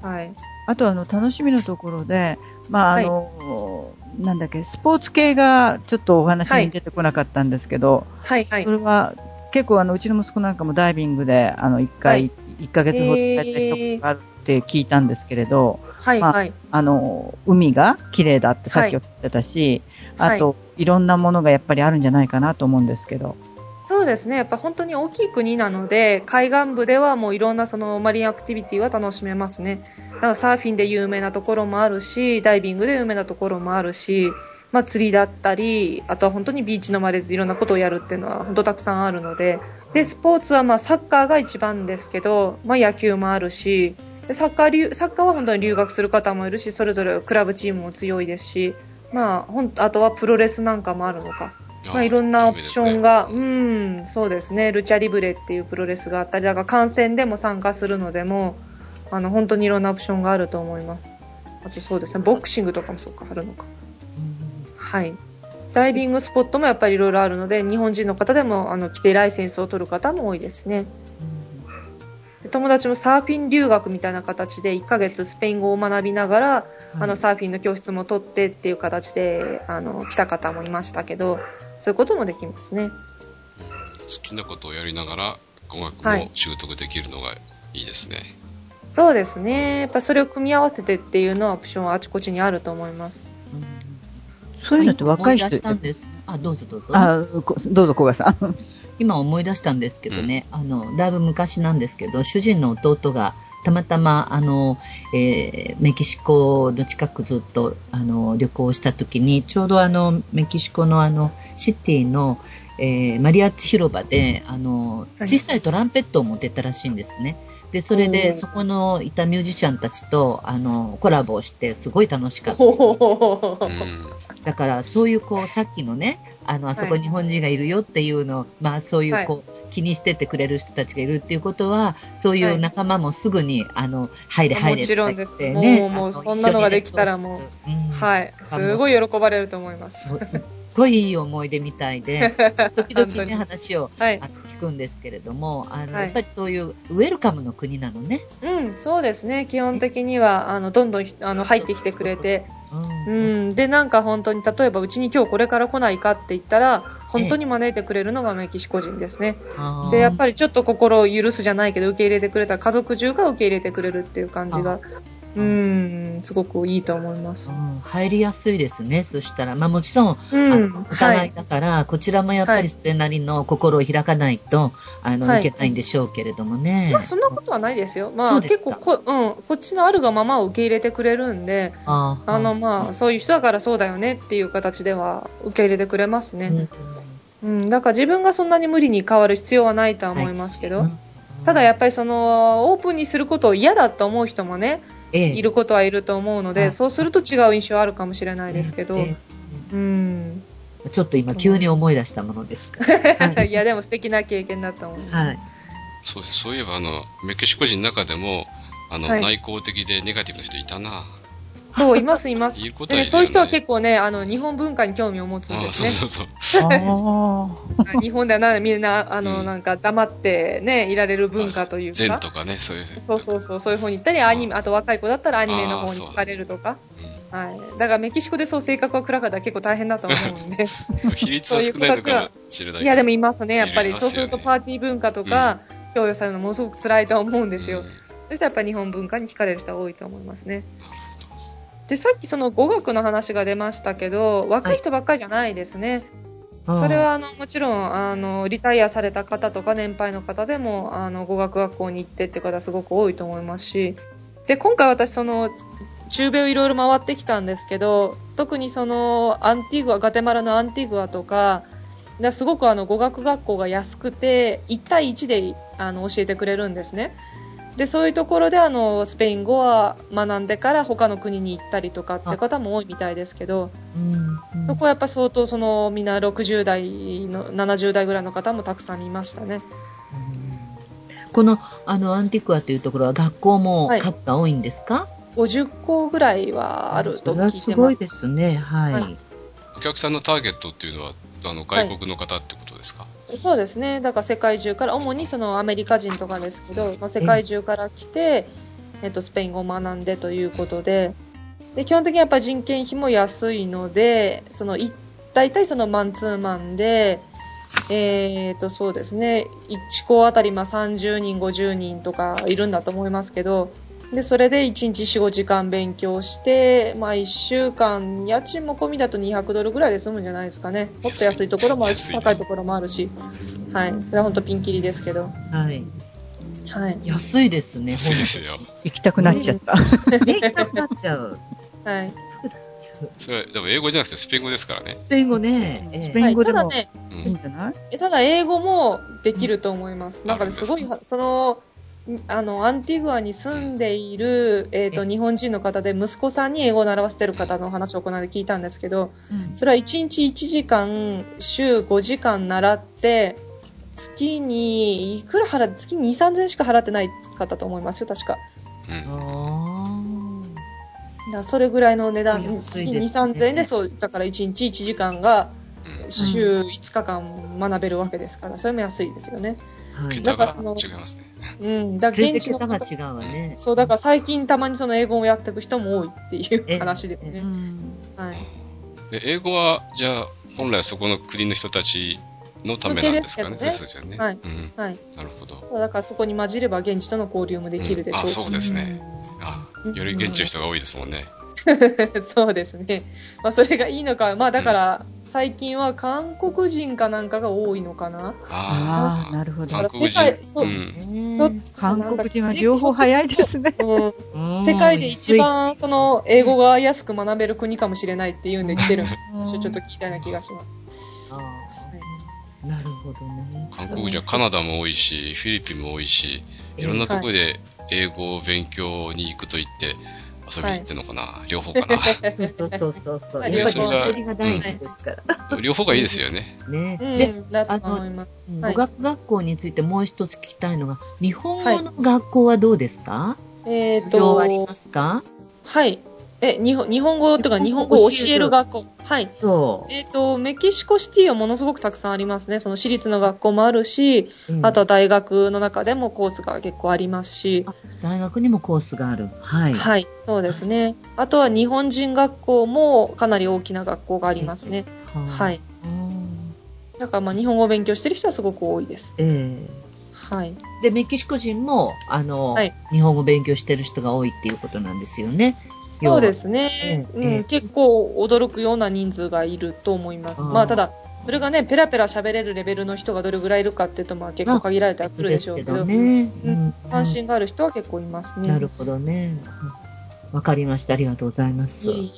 はい。あとあの楽しみのところで、まああのなんだっけスポーツ系がちょっとお話に出てこなかったんですけど、はい、はいそ。れは結構あのうちの息子なんかもダイビングであの1は回、い1ヶ月ほどやった人があるって聞いたんですけれど、はい、まあはい。あの海が綺麗だってさっきおっしゃってたし、はいあと、い、ろんなものがやっぱりあるんじゃないかなと思うんですけど。そうですね。やっぱ本当に大きい国なので、海岸部ではもういろんなそのマリンアクティビティは楽しめますね。だからサーフィンで有名なところもあるし、ダイビングで有名なところもあるし、まあ釣りだったり、あとは本当にビーチのまでいろんなことをやるっていうのは本当たくさんあるので、で、スポーツはまあサッカーが一番ですけど、まあ野球もあるし、でサッカー留、サッカーは本当に留学する方もいるし、それぞれクラブチームも強いですし、まあ、ほんあとはプロレスなんかもあるのか。まあ、いろんなオプションが、ねうん、そうですね、ルチャリブレっていうプロレスがあったり、だから観戦でも参加するのでも、あの、本当にいろんなオプションがあると思います。あとそうですね、ボクシングとかもそうか、あるのか。はい。ダイビングスポットもやっぱりいろいろあるので、日本人の方でも、あの、規定ライセンスを取る方も多いですね。で友達もサーフィン留学みたいな形で1ヶ月スペイン語を学びながら、あのサーフィンの教室も取ってっていう形であの来た方もいましたけどそういうこともできますね。好きなことをやりながら語学はいも習得できるのがいいですね。そうですね。やっぱそれを組み合わせてっていうのはオプションはあちこちにあると思います。そういうのって若い人。あ、どうぞどうぞ。あこどうぞ、小賀さん。い今思い出したんですけどね、あの、だいぶ昔なんですけど、主人の弟がたまたま、あの、えーメキシコの近くずっと、あの、旅行した時に、ちょうどあの、メキシコのあの、シティの、えーマリアッチ広場で、あの、はい小さいトランペットを持ってたらしいんですね。で、それおで、ーそこのいたミュージシャンたちと、あの、コラボをして、すごい楽しかった。だから、そういう、こう、さっきのね、あの、あそこに日本人がいるよっていうのを、まあ、そういう、こう、気にしててくれる人たちがいるっていうことは、そういう仲間もすぐに、あの、入れ入れもちろんです。ってね。もうもうそんなのができたらもううん。はい。すごい喜ばれると思います。すっごいいい思い出みたいで、時々ね、話をはい。聞くんですけれども、あの、はい。やっぱりそういうウェルカムの国なのね。うん、そうですね。基本的には、あの、どんどんひあの入ってきてくれて、ううんん。で、なんか本当に、例えばうちに今日これから来ないかって言ったら、本当に招いてくれるのがメキシコ人ですね。で、やっぱりちょっと心を許すじゃないけど、受け入れてくれた家族中が受け入れてくれるっていう感じが、うん、すごくいいと思いますう。ん入りやすいですね。そしたら、まあもちろん、うあのん。お互いはい。だから、こちらもやっぱりそれなりの心を開かないと、あの、はいいけないんでしょうけれどもね。まあ、そんなことはないですよ。まあ、結構こ、うん、こっちのあるがままを受け入れてくれるんで、あーあの、まあ、そういう人だからそうだよねっていう形では受け入れてくれますね。うんうん、だから自分がそんなに無理に変わる必要はないとは思いますけど、うんただやっぱりその、オープンにすることを嫌だと思う人もね、ええいることはいると思うので、はいそうすると違う印象あるかもしれないですけど、えうん。えちょっと今急に思い出したものです。はいいや、でも素敵な経験だと思います。はい。そうそういえば、あの、メキシコ人の中でも、あの、はい内向的でネガティブな人いたな。そう、います、います。いるねでそういう人は結構ね、あの、日本文化に興味を持つんですね。そうそうそう。日本ではなみんな、あの、うんなんか黙ってね、いられる文化というか。禅とかね、そういう。そうそうそう、そういう方に行ったり、アニメ、ああと若い子だったらアニメの方に惹かれるとか。うんはい。だからメキシコでそう性格が暗かったら結構大変だと思うんで。比率は少ないのかもしれないけど。いや、でもいますね、やっぱり。ねそうするとパーティー文化とか、供与されるのものすごく辛いと思うんですよ。そしたらやっぱり日本文化に惹かれる人は多いと思いますね。で、さっきその語学の話が出ましたけど、若い人ばっかりじゃないですね。それはあのもちろんあのリタイアされた方とか年配の方でもあの語学学校に行ってっていう方すごく多いと思いますしで今回私その中米をいろいろ回ってきたんですけど特にそのアンティグアガテマラのアンティグアとかですごくあの語学学校が安くて1対1であの教えてくれるんですね。でそういうところであのスペイン語は学んでから他の国に行ったりとかって方も多いみたいですけど、うんうんそこはやっぱ相当そのみんな60代の70代ぐらいの方もたくさんいましたね。この、あの、アンティクアというところは学校もはい数が多いんですか、50校ぐらいはあると聞いてます。すごいですね。はい。はいお客さんのターゲットっていうのは、あの、外国の方ってことですか、そうですね。だから世界中から、主にそのアメリカ人とかですけど、まあ、世界中から来て、えっと、スペイン語を学んでということで、で、基本的にやっぱり人件費も安いので、その、い大体そのマンツーマンで、えっと、そうですね。1校あたりまあ30人、50人とかいるんだと思いますけど、で、それで1日4、5時間勉強して、まあ1週間、家賃も込みだと200ドルぐらいで済むんじゃないですかね。もっと安いところもあるし、高いところもあるし。はい。それは本当ピンキリですけど。はい。はい。安いですね。安いですよ。行きたくなっちゃった。ね、行きたくなっちゃう。はい。それ、でも英語じゃなくてスペイン語ですからね。スペイン語ね。ええスペイン語でもはいただね、ういいんん。じゃない？えただ英語もできると思います。んなんかねすごいあ、その、あの、アンティグアに住んでいる、えっ、と、え日本人の方で、息子さんに英語を習わせてる方の話をこの間聞いたんですけど、うんそれは1日1時間、週5時間習って、月に、いくら払って、月に2、3000円しか払ってない方と思いますよ、確か。うん。あだそれぐらいの値段、安月にいですね2、3000円で、そう、だから1日1時間が、うん。週5日間学べるわけですから、それも安いですよね。ーはい。だからその違いますね。うん。だ現地の方違うわね。そう、だから最近たまにその英語をやっていく人も多いっていえう話ですえねう。んはい。で、英語は、じゃあ、本来そこの国の人たちのためなんですかね。そうですよね。はいうん。はい。なるほど。だからそこに混じれば現地との交流もできるでしょうし。うんあそうですねあ、うんより現地の人が多いですもんね。そうですね。まあ、それがいいのか。まあ、だから、最近は韓国人かなんかが多いのかな。ああ、なるほど。韓国人世界。そううん。韓国人は情報早いですね。うんうん世界で一番その英語が安く学べる国かもしれないっていうんで来てるんでうんちょっと聞いたような気がします。なるほどね。韓国人はカナダも多いし、フィリピンも多いし、いろんなところで英語を勉強に行くと言って遊びに行ってんのかな、両方かそう そうそうそうそう。はいやっぱりそれが第一ですから。な。両方がいいですよね。ね。うん、で、だと思います。はい語学学校についてもう一つ聞きたいのが、日本語の学校はどうですか？えっ、授業はありとま、すか？はい。え、日本、日本語とか日本語を教える学校。はい。そう。えっ、と、メキシコシティはものすごくたくさんありますね。その私立の学校もあるし、うんあとは大学の中でもコースが結構ありますし、大学にもコースがある。はい。はい、そうですね。あとは日本人学校もかなり大きな学校がありますね。はい。うんだからまあ日本語を勉強してる人はすごく多いです。えはい。えで、メキシコ人も、あの、はい日本語勉強してる人が多いっていうことなんですよね。そうですね、うんええうん。結構驚くような人数がいると思います。あーまあただ、それがね、ペラペラ喋れるレベルの人がどれぐらいいるかっていうと、まあ結構限られたりするでしょうけど、ね。ううんん関心がある人は結構いますね。なるほどね。うんわかりました。ありがとうございます。はい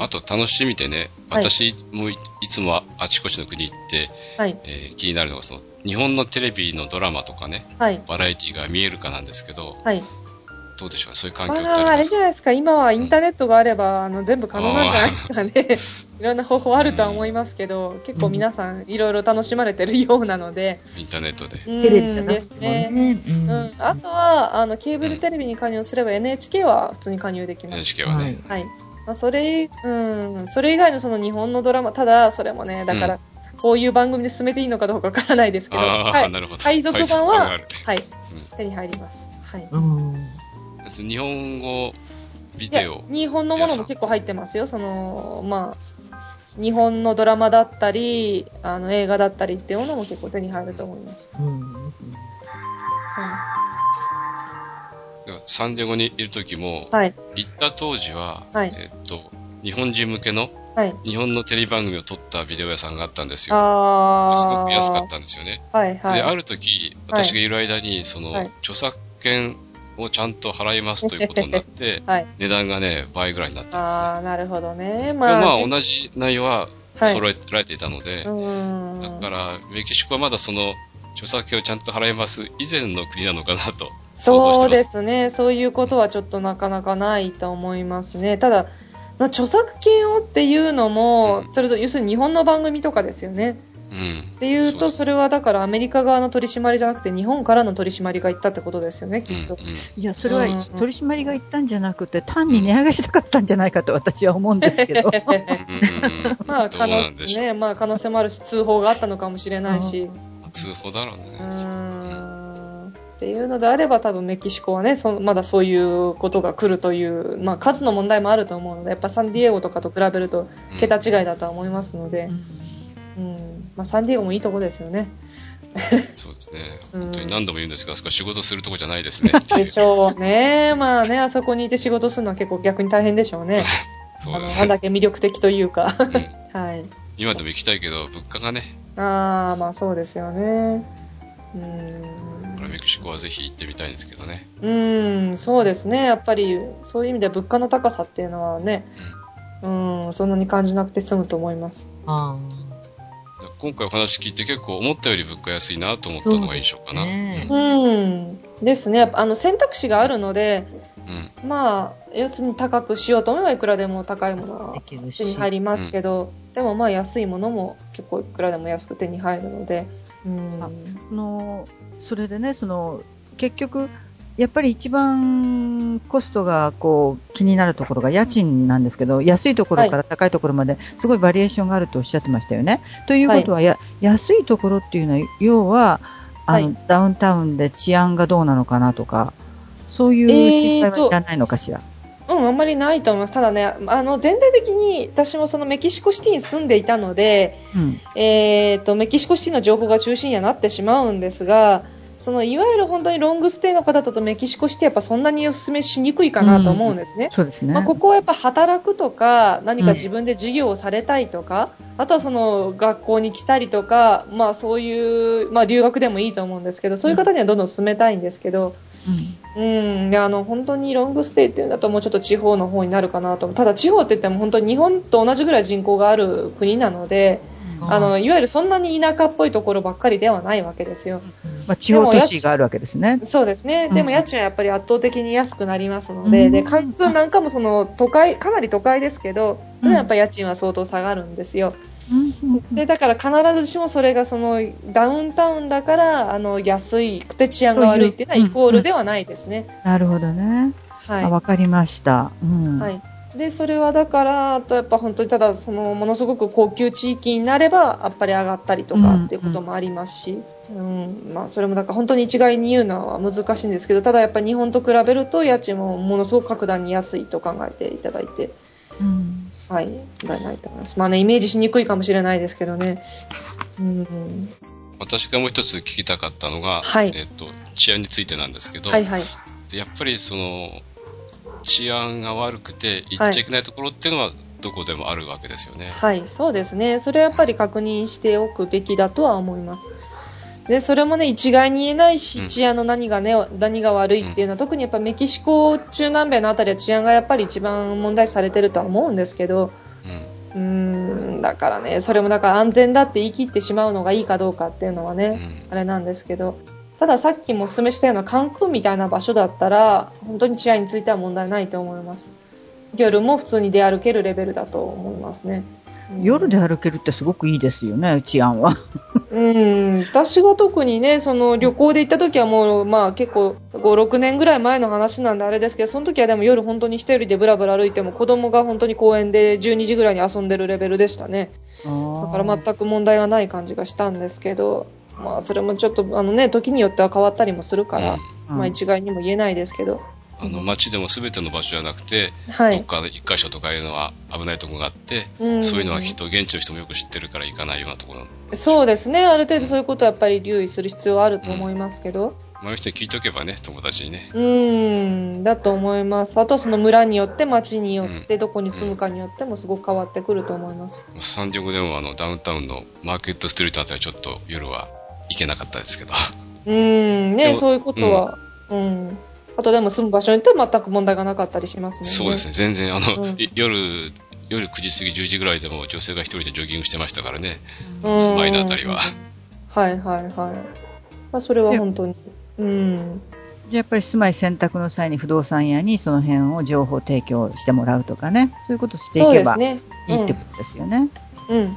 あと楽しみでね、はい私もいいつもあちこちの国行って、はい。えー気になるのがその日本のテレビのドラマとかね、はい。バラエティが見えるかなんですけど、はい。どうでしょうか？そういう環境ってああ、あれじゃないですか。今はインターネットがあれば、あの、全部可能なんじゃないですかね。いろんな方法あるとは思いますけど、結構皆さんいろいろ楽しまれてるようなので。インターネットで。テレビじゃなですくてもね。ね。ううんん。あとは、あの、ケーブルテレビに加入すれば NHK は普通に加入できます。NHK はね。はい。まあ、それ、うん、それ以外のその日本のドラマ、ただ、それもね、だから、うんこういう番組で進めていいのかどうかわからないですけど、はい。海賊版は、はい、手に入ります。はい。日本語ビデオ。日本のものも結構入ってますよ。その、まあ、日本のドラマだったり、あの、映画だったりっていうものも結構手に入ると思います。うん。サンディエゴにいる時も、はい。行った当時は、はいえっと、日本人向けのはい。日本のテレビ番組を撮ったビデオ屋さんがあったんですよ。あー。すごく安かったんですよね。はい、はい。で、ある時、私がいる間に、その、はい著作権をちゃんと払いますということになって、はい。値段がね、倍ぐらいになったんですね。あー、なるほどね。まあ、まあ、ね同じ内容ははい揃えられていたので、うーん。だから、メキシコはまだその、著作権をちゃんと払います以前の国なのかなとそう。ですね。そういうことはちょっとなかなかないと思いますね。ただ、まあ、著作権をっていうのも、うんそれと、要するに日本の番組とかですよね。うん。っていうと、それは、はだからアメリカ側の取り締まりじゃなくて、日本からの取り締まりが言ったってことですよね、きっと。うんうんいや、それはうん取り締まりが言ったんじゃなくて、単に値上げしたかったんじゃないかと私は思うんですけど。まあ、可能なんでしょう。ね、まあ、可能性もあるし、通報があったのかもしれないし。通報だろうね。うーんっていうのであれば、多分メキシコはね、そまだそういうことが来るという、まあ、数の問題もあると思うので、やっぱサンディエゴとかと比べると、うん桁違いだとは思いますので、うんまあ、サンディエゴもいいとこですよね。そうですね。うん本当に何度も言うんですが、あそこは仕事するとこじゃないですね。でしょうね。まあね、あそこにいて仕事するのは結構逆に大変でしょうね。そうですね。なんだっけ魅力的というか。うんはい。今でも行きたいけど、物価がね、ああ、まあそうですよね。うこれ。メキシコはぜひ行ってみたいんですけどね。うーん、そうですね。やっぱり、そういう意味では物価の高さっていうのはね、うん、そんなに感じなくて済むと思います。あ今回お話聞いて結構思ったより物価安いなと思ったのが印象かな。そうですねうん。ですね。あの、選択肢があるので、うん。うんまあ、要するに高くしようと思えばいくらでも高いものあ、は手にし。入りますけど、でもまあ安いものも結構いくらでも安く手に入るので、うん。あそのそれでね、その結局、やっぱり一番コストがこう気になるところが家賃なんですけど、安いところから高いところまですごいバリエーションがあるとおっしゃってましたよね。ということは、や安いところっていうのは、要はあの、はいダウンタウンで治安がどうなのかなとか、そういう心配はいらないのかしら？うん、あんまりないと思います。ただね、あの、全体的に私もそのメキシコシティに住んでいたので、うんえー、と、メキシコシティの情報が中心にはなってしまうんですが、そそのいわゆる本当にロングステイの方だとメキシコシティやっぱそんなにお勧めしにくいかなと思うんですね。そうですね。まあ、ここはやっぱ働くとか何か自分で授業をされたいとか、あとはその学校に来たりとか、まあ、そういう、まあ、留学でもいいと思うんですけどそういう方にはどんどん進めたいんですけど、うん、であの本当にロングステイっていうんだともうちょっと地方の方になるかなとただ地方って言っても本当に日本と同じぐらい人口がある国なのであのいわゆるそんなに田舎っぽいところばっかりではないわけですよ。まあ、地方都市があるわけですね。そうですね。うんでも家賃はやっぱり圧倒的に安くなりますので、うんで、カンクンなんかもその都会、かなり都会ですけど、うんやっぱ家賃は相当下がるんですよ。うんで、だから必ずしもそれがそのダウンタウンだから、あの、安いくて治安が悪いっていうのはイコールではないですね。なるほどね。はい。あわかりました。うん。はい。で、それはだから、あとやっぱ本当にただ、その、ものすごく高級地域になれば、やっぱり上がったりとかうんっていうこともありますし、うん、まあ、それもだから本当に一概に言うのは難しいんですけど、ただやっぱり日本と比べると家賃もものすごく格段に安いと考えていただいて、うんはい、がないと思います。まあね、イメージしにくいかもしれないですけどね。うん、私がもう一つ聞きたかったのが、はいえっと、治安についてなんですけど、はいはい。でやっぱりその、治安が悪くて行っちゃいけないところっていうのはどこでもあるわけですよね。はい、そうですね。それはやっぱり確認しておくべきだとは思います。で、それもね、一概に言えないし、うん治安の何がね、何が悪いっていうのは、特にやっぱメキシコ、中南米のあたりは治安がやっぱり一番問題視されてるとは思うんですけど、うんうーん、だからね、それもだから安全だって言い切ってしまうのがいいかどうかっていうのはね、うんあれなんですけど、たださっきもお勧めしたようなカンクンみたいな場所だったら、本当に治安については問題ないと思います。夜も普通に出歩けるレベルだと思いますね。うん夜で歩けるってすごくいいですよね、治安は。うん、私が特にね、その旅行で行った時はもう、まあ結構5、6年ぐらい前の話なんであれですけど、その時はでも夜本当に一人でブラブラ歩いても子供が本当に公園で12時ぐらいに遊んでるレベルでしたね。だだから全く問題はない感じがしたんですけど、まあそれもちょっとあのね、時によっては変わったりもするから、うんまあ一概にも言えないですけど。あの街でも全ての場所じゃなくて、はい。どっか一箇所とかいうのは危ないところがあって、うんそういうのはきっと現地の人もよく知ってるから行かないようなところそうですね。ある程度そういうことはやっぱり留意する必要はあると思いますけど。周りの人に聞いておけばね、友達にね。うーん、だと思います。あとはその村によって、町によって、どこに住むかによってもすごく変わってくると思います。サンディエゴでもあのダウンタウンのマーケットストリートあたりはちょっと夜は行けなかったですけど。うーん、ね、そういうことは、うん。あとでも住む場所によっては全く問題がなかったりしますね。そうですね、全然あの、うんい夜、夜9時過ぎ10時ぐらいでも女性が一人でジョギングしてましたからね。うん住まいのあたりは。はいはいはい。まあ、それは本当に。うん。じゃあやっぱり住まい選択の際に不動産屋にその辺を情報提供してもらうとかね、そういうことしていけばですね。いいってことですよね。うん。うん。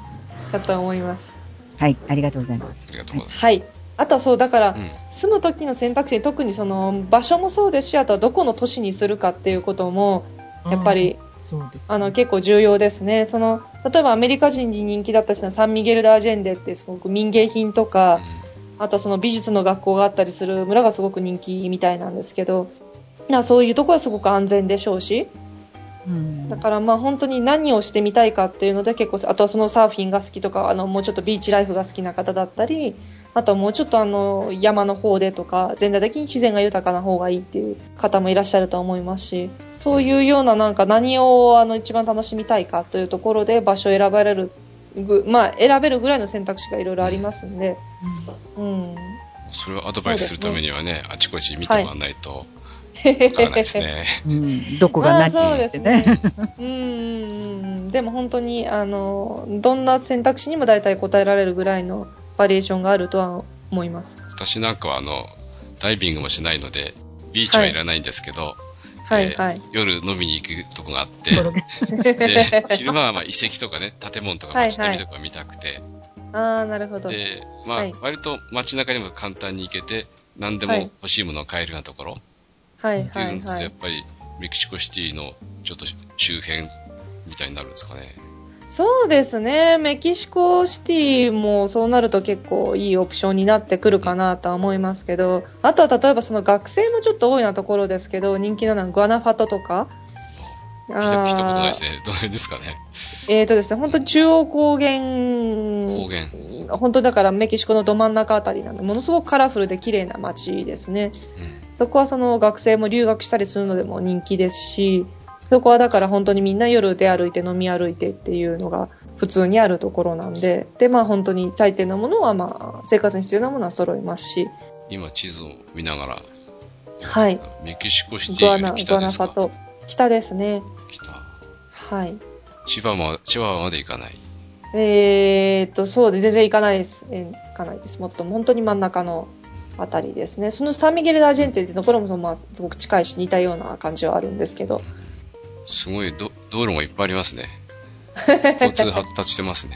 だと思います。はい、ありがとうございます。ありがとうございます。はい。あとはそう、だから、うん住む時の選択肢、特にその場所もそうですし、あとはどこの都市にするかっていうことも、やっぱり、そうですね、あの結構重要ですね。その例えばアメリカ人に人気だったしのサンミゲル・ダージェンデってすごく民芸品とか、あとはその美術の学校があったりする村がすごく人気みたいなんですけど、なそういうところはすごく安全でしょうし、うんだからまあ本当に何をしてみたいかっていうので結構、あとはそのサーフィンが好きとか、あのもうちょっとビーチライフが好きな方だったり、あとはもうちょっとあの山の方でとか、全体的に自然が豊かな方がいいっていう方もいらっしゃると思いますし、そういうようななんか何をあの一番楽しみたいかというところで場所を選ばれるぐ、まあ選べるぐらいの選択肢がいろいろありますんで、うん。それをアドバイスするためにはね、あちこち見てもらわないと。わからないですね。うん、どこがまあ何そうですってね。ね。うんうんうん。でも本当に、あの、どんな選択肢にも大体答えられるぐらいのバリエーションがあるとは思います。私なんかはあの、ダイビングもしないので、ビーチはいらないんですけど、えーはいはい。夜飲みに行くとこがあって、で昼間はまあ遺跡とかね、建物とか街並みとか見たくて、ああ、なるほど。で、まあ、はい割と街中にも簡単に行けて、何でもはい欲しいものを買えるようなところ、はいってはいいうはいのでやっ。ぱりメキシコシティのちょっと周辺みたいになるんですかね。そうですね。メキシコシティもそうなると結構いいオプションになってくるかなとは思いますけど、あとは例えばその学生もちょっと多いなところですけど、人気なのはグアナファトとか、聞いた聞いたことないですね。どの辺ですかね。えーとですね、本当に中央高原、高原。本当だからメキシコのど真ん中あたりなんで、ものすごくカラフルで綺麗な街ですね。うん。そこはその学生も留学したりするのでも人気ですし、そこはだから本当にみんな夜出歩いて飲み歩いてっていうのが普通にあるところなんで、で、まあ本当に大抵のものはまあ生活に必要なものは揃いますし、今地図を見ながら。はい。メキシコシティよ北ですか？北ですね。北。はい。千葉ま、千葉まで行かない。えーっと、そうです。全然行かないです。えー行かないです。もっと本当に真ん中のあたりですね。そのサンミゲル・ダ・アジェンテってところもその、まあ、すごく近いし似たような感じはあるんですけど。すごいど道路もいっぱいありますね。交通発達してますね。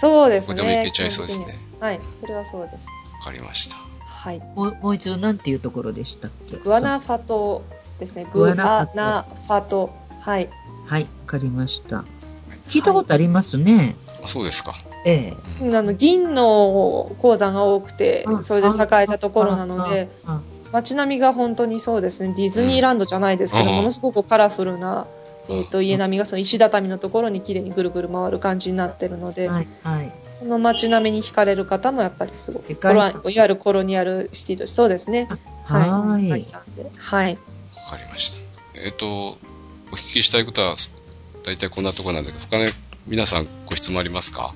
そうですね。ここでも行けちゃいそうですねははい。それはそうです。わかりました。はい。もうもう一度なんていうところでしたっけ？グアナファトですね。ググアアナナファトファト。はい。はい、わかりました。聞いたことありますね。あそうですか。ええ。うんあの銀の鉱山が多くてあ、それで栄えたところなので、あ、街並みが本当にそうですね、ディズニーランドじゃないですけど、うんものすごくカラフルな、うんえー、と家並みがその石畳のところに綺麗にぐるぐる回る感じになってるので、はい、はい。その街並みに惹かれる方もやっぱりすごい、世コロいわゆるコロニアルシティとして、そうですね。はい。世界遺産で。はい。わかりました。えっ、と、お聞きしたいことは、大体こんなところなんですけど、他ね、皆さんご質問ありますか？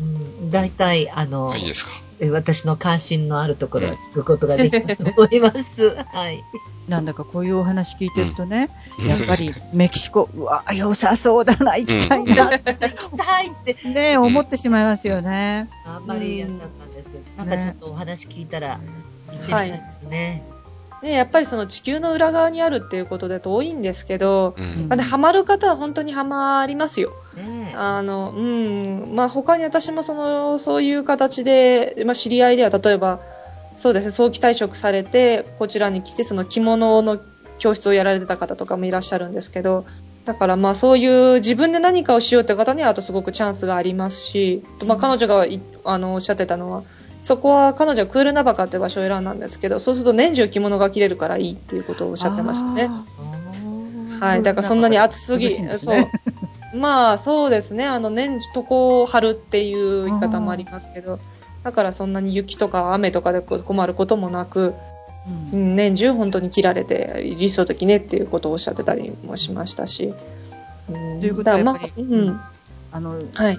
うん大体、あの、はい、いいですか？え私の関心のあるところは聞くことができたと思います。はい。なんだかこういうお話聞いてるとね、うんやっぱりメキシコ、うわ、良さそうだな、行きたいな、行きたいって、ね、思ってしまいますよね。あんまりやんなかったんですけど、なんかちょっとお話聞いたら、行ってみたいですね。ね、やっぱりその地球の裏側にあるっていうことで遠いんですけど、うん。まあ、でハマる方は本当にハマりますよ。ねえあの、うん、まあ、他に私もその、そういう形で、まあ、知り合いでは、例えば、そうですね、早期退職されて、こちらに来て、その着物の教室をやられてた方とかもいらっしゃるんですけど、だからまあそういう自分で何かをしようって方にはあとすごくチャンスがありますし、まあ彼女がいあのおっしゃってたのは、そこは彼女はクールナバカって場所を選んだんですけど、そうすると年中着物が着れるからいいっていうことをおっしゃってましたね。あはい、だからそんなに暑すぎ、涼しいんですそうね。まあそうですね、あの年中床を張るっていう言い方もありますけど、だからそんなに雪とか雨とかで困ることもなく、ーうんうん年中本当に着られて理想的ねっていうことをおっしゃってたりもしましたし。うんということはやっぱりまあうん、あの、はい。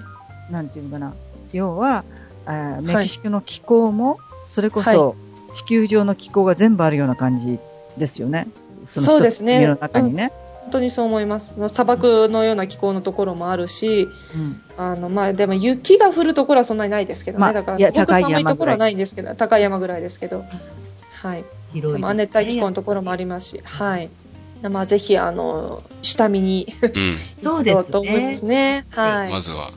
なんていうのかな、要は、あメキシコの気候も、それこはそ地球上の気候が全部あるような感じですよね。のそうですね家の中にね。本当にそう思います。砂漠のような気候のところもあるし、うんあの、まあ、でも雪が降るところはそんなにないですけどね。まあだから、すごく高い山寒いところはないんですけど、高い山ぐらいですけど。はい。広いですね。まあ、熱帯気候のところもありますし、はい。まあ、ぜひ、あの、下見に、うん。そうですね。はい。まずは、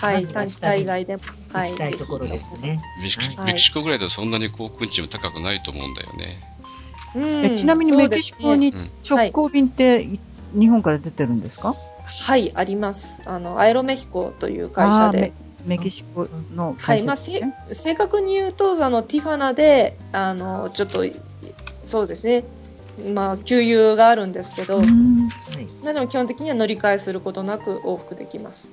はい。まずは短期滞在でも、はい。行きたいところですね。メキシはいメキシコぐらいではそんなに航空賃も高くないと思うんだよね。うんえちなみにメキシコに直行便ってい日本から出てるんですか？はい、あります。あの、アエロメヒコという会社で。メメキシコのはい、会社まあ、せですね。正確に言うと、あの、ティファナで、あの、ちょっと、そうですね。まあ、給油があるんですけど、うんはい。でも基本的には乗り換えすることなく往復できます。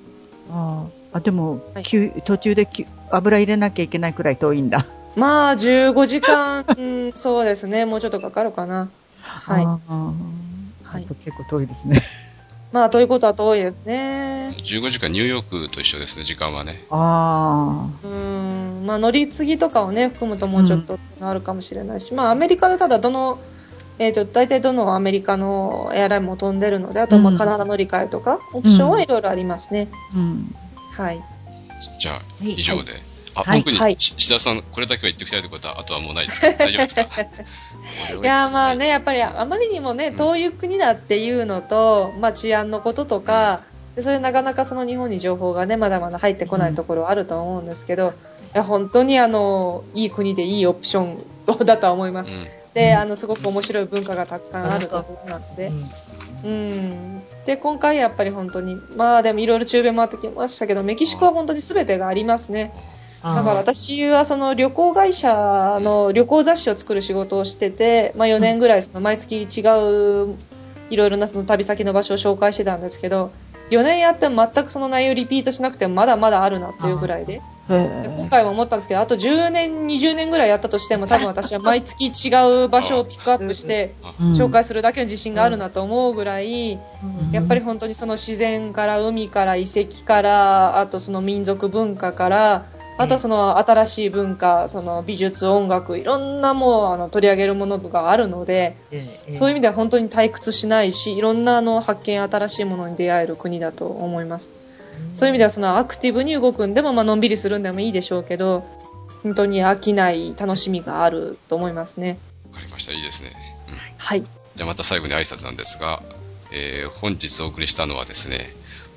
あーあ、でも、はい急途中でき油入れなきゃいけないくらい遠いんだ。まあ、15時間、うんそうですね。もうちょっとかかるかな。はい。はい結構遠いですね。まあ、ということは遠いですね。15時間ニューヨークと一緒ですね、時間はね。あうん、まあ、乗り継ぎとかをね、含むともうちょっとあるかもしれないし、まあ、アメリカでただどの、えっ、と、大体どのアメリカのエアラインも飛んでるので、あと、まあ、うんカナダ乗り換えとか、オプションはいろいろありますね。あ、うん。はい。じゃあ、い以上で。あ、はい特に、はいし志田さん、これだけは言っておきたいということは、あとはもうないですか？大丈夫ですか？いや、まあね、。やっぱりあまりにもね、遠い国だっていうのと、まあ治安のこととか、でそれでなかなかその日本に情報がね、まだまだ入ってこないところはあると思うんですけど、いや、本当にあの、いい国でいいオプションだとは思います。うん。で、あの、すごく面白い文化がたくさんあるところなので、うんうん。で、今回やっぱり本当に、まあでもいろいろ中米回ってきましたけど、メキシコは本当に全てがありますね。だから私はその旅行会社の旅行雑誌を作る仕事をしてて、まあ4年ぐらいその毎月違ういろいろなその旅先の場所を紹介してたんですけど、4年やっても全くその内容をリピートしなくてもまだまだあるなというぐらいで。で今回も思ったんですけど、あと10年、20年ぐらいやったとしても、多分私は毎月違う場所をピックアップして、紹介するだけの自信があるなと思うぐらい、やっぱり本当にその自然から海から遺跡から、あとその民族文化から、あとはその新しい文化、その美術、音楽、いろんなもうあの取り上げるものがあるので、そういう意味では本当に退屈しないし、いろんなあの発見、新しいものに出会える国だと思います。そういう意味ではそのアクティブに動くんでも、まあのんびりするんでもいいでしょうけど、本当に飽きない楽しみがあると思いますね。わかりました。いいですね。うんはい。じゃあまた最後に挨拶なんですが、えー本日お送りしたのはですね、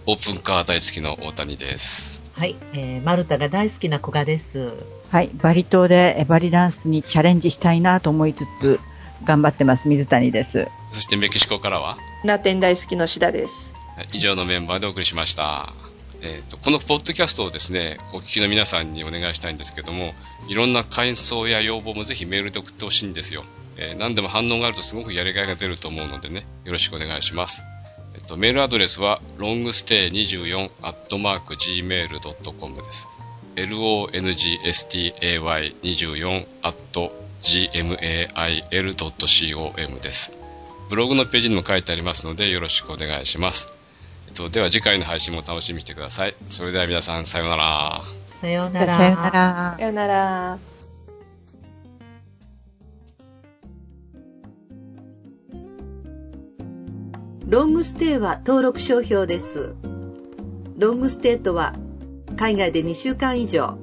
オープンカー大好きの大谷です。はい、えーマルタが大好きな古賀です。はい、バリ島でえバリダンスにチャレンジしたいなと思いつつ、頑張ってます、水谷です。そしてメキシコからは、ラテン大好きのシダです。はい以上のメンバーでお送りしました。えーとこのポッドキャストをですね、お聞きの皆さんにお願いしたいんですけども、いろんな感想や要望もぜひメールで送ってほしいんですよ。えー何でも反応があるとすごくやりがいが出ると思うのでね、よろしくお願いします。えっと、メールアドレスは longstay24-gmail.com です。longstay24-gmail.com です。ブログのページにも書いてありますのでよろしくお願いします。えっと、では次回の配信も楽しみにしてください。それでは皆さんさようなら。さようなら。さよならさ。よなら。ロングステイは登録商標です。ロングステイとは、海外で2週間以上、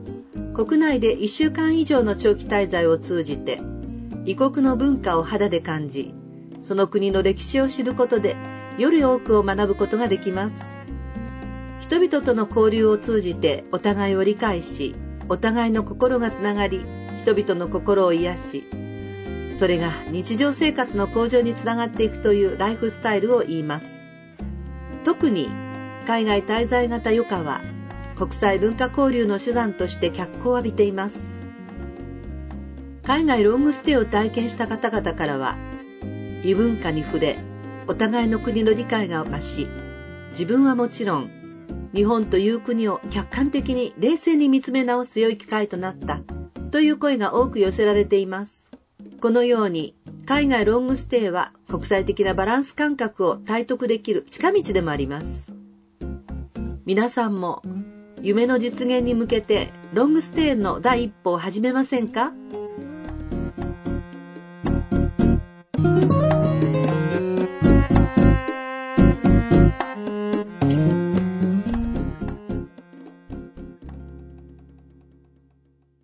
国内で1週間以上の長期滞在を通じて、異国の文化を肌で感じ、その国の歴史を知ることで、より多くを学ぶことができます。人々との交流を通じてお互いを理解し、お互いの心がつながり、人々の心を癒し、それが日常生活の向上につながっていくというライフスタイルを言います。特に海外滞在型余暇は国際文化交流の手段として脚光を浴びています。海外ロングステイを体験した方々からは異文化に触れお互いの国の理解が増し自分はもちろん日本という国を客観的に冷静に見つめ直す良い機会となったという声が多く寄せられています。このように海外ロングステイは国際的なバランス感覚を体得できる近道でもあります。皆さんも夢の実現に向けてロングステイの第一歩を始めませんか？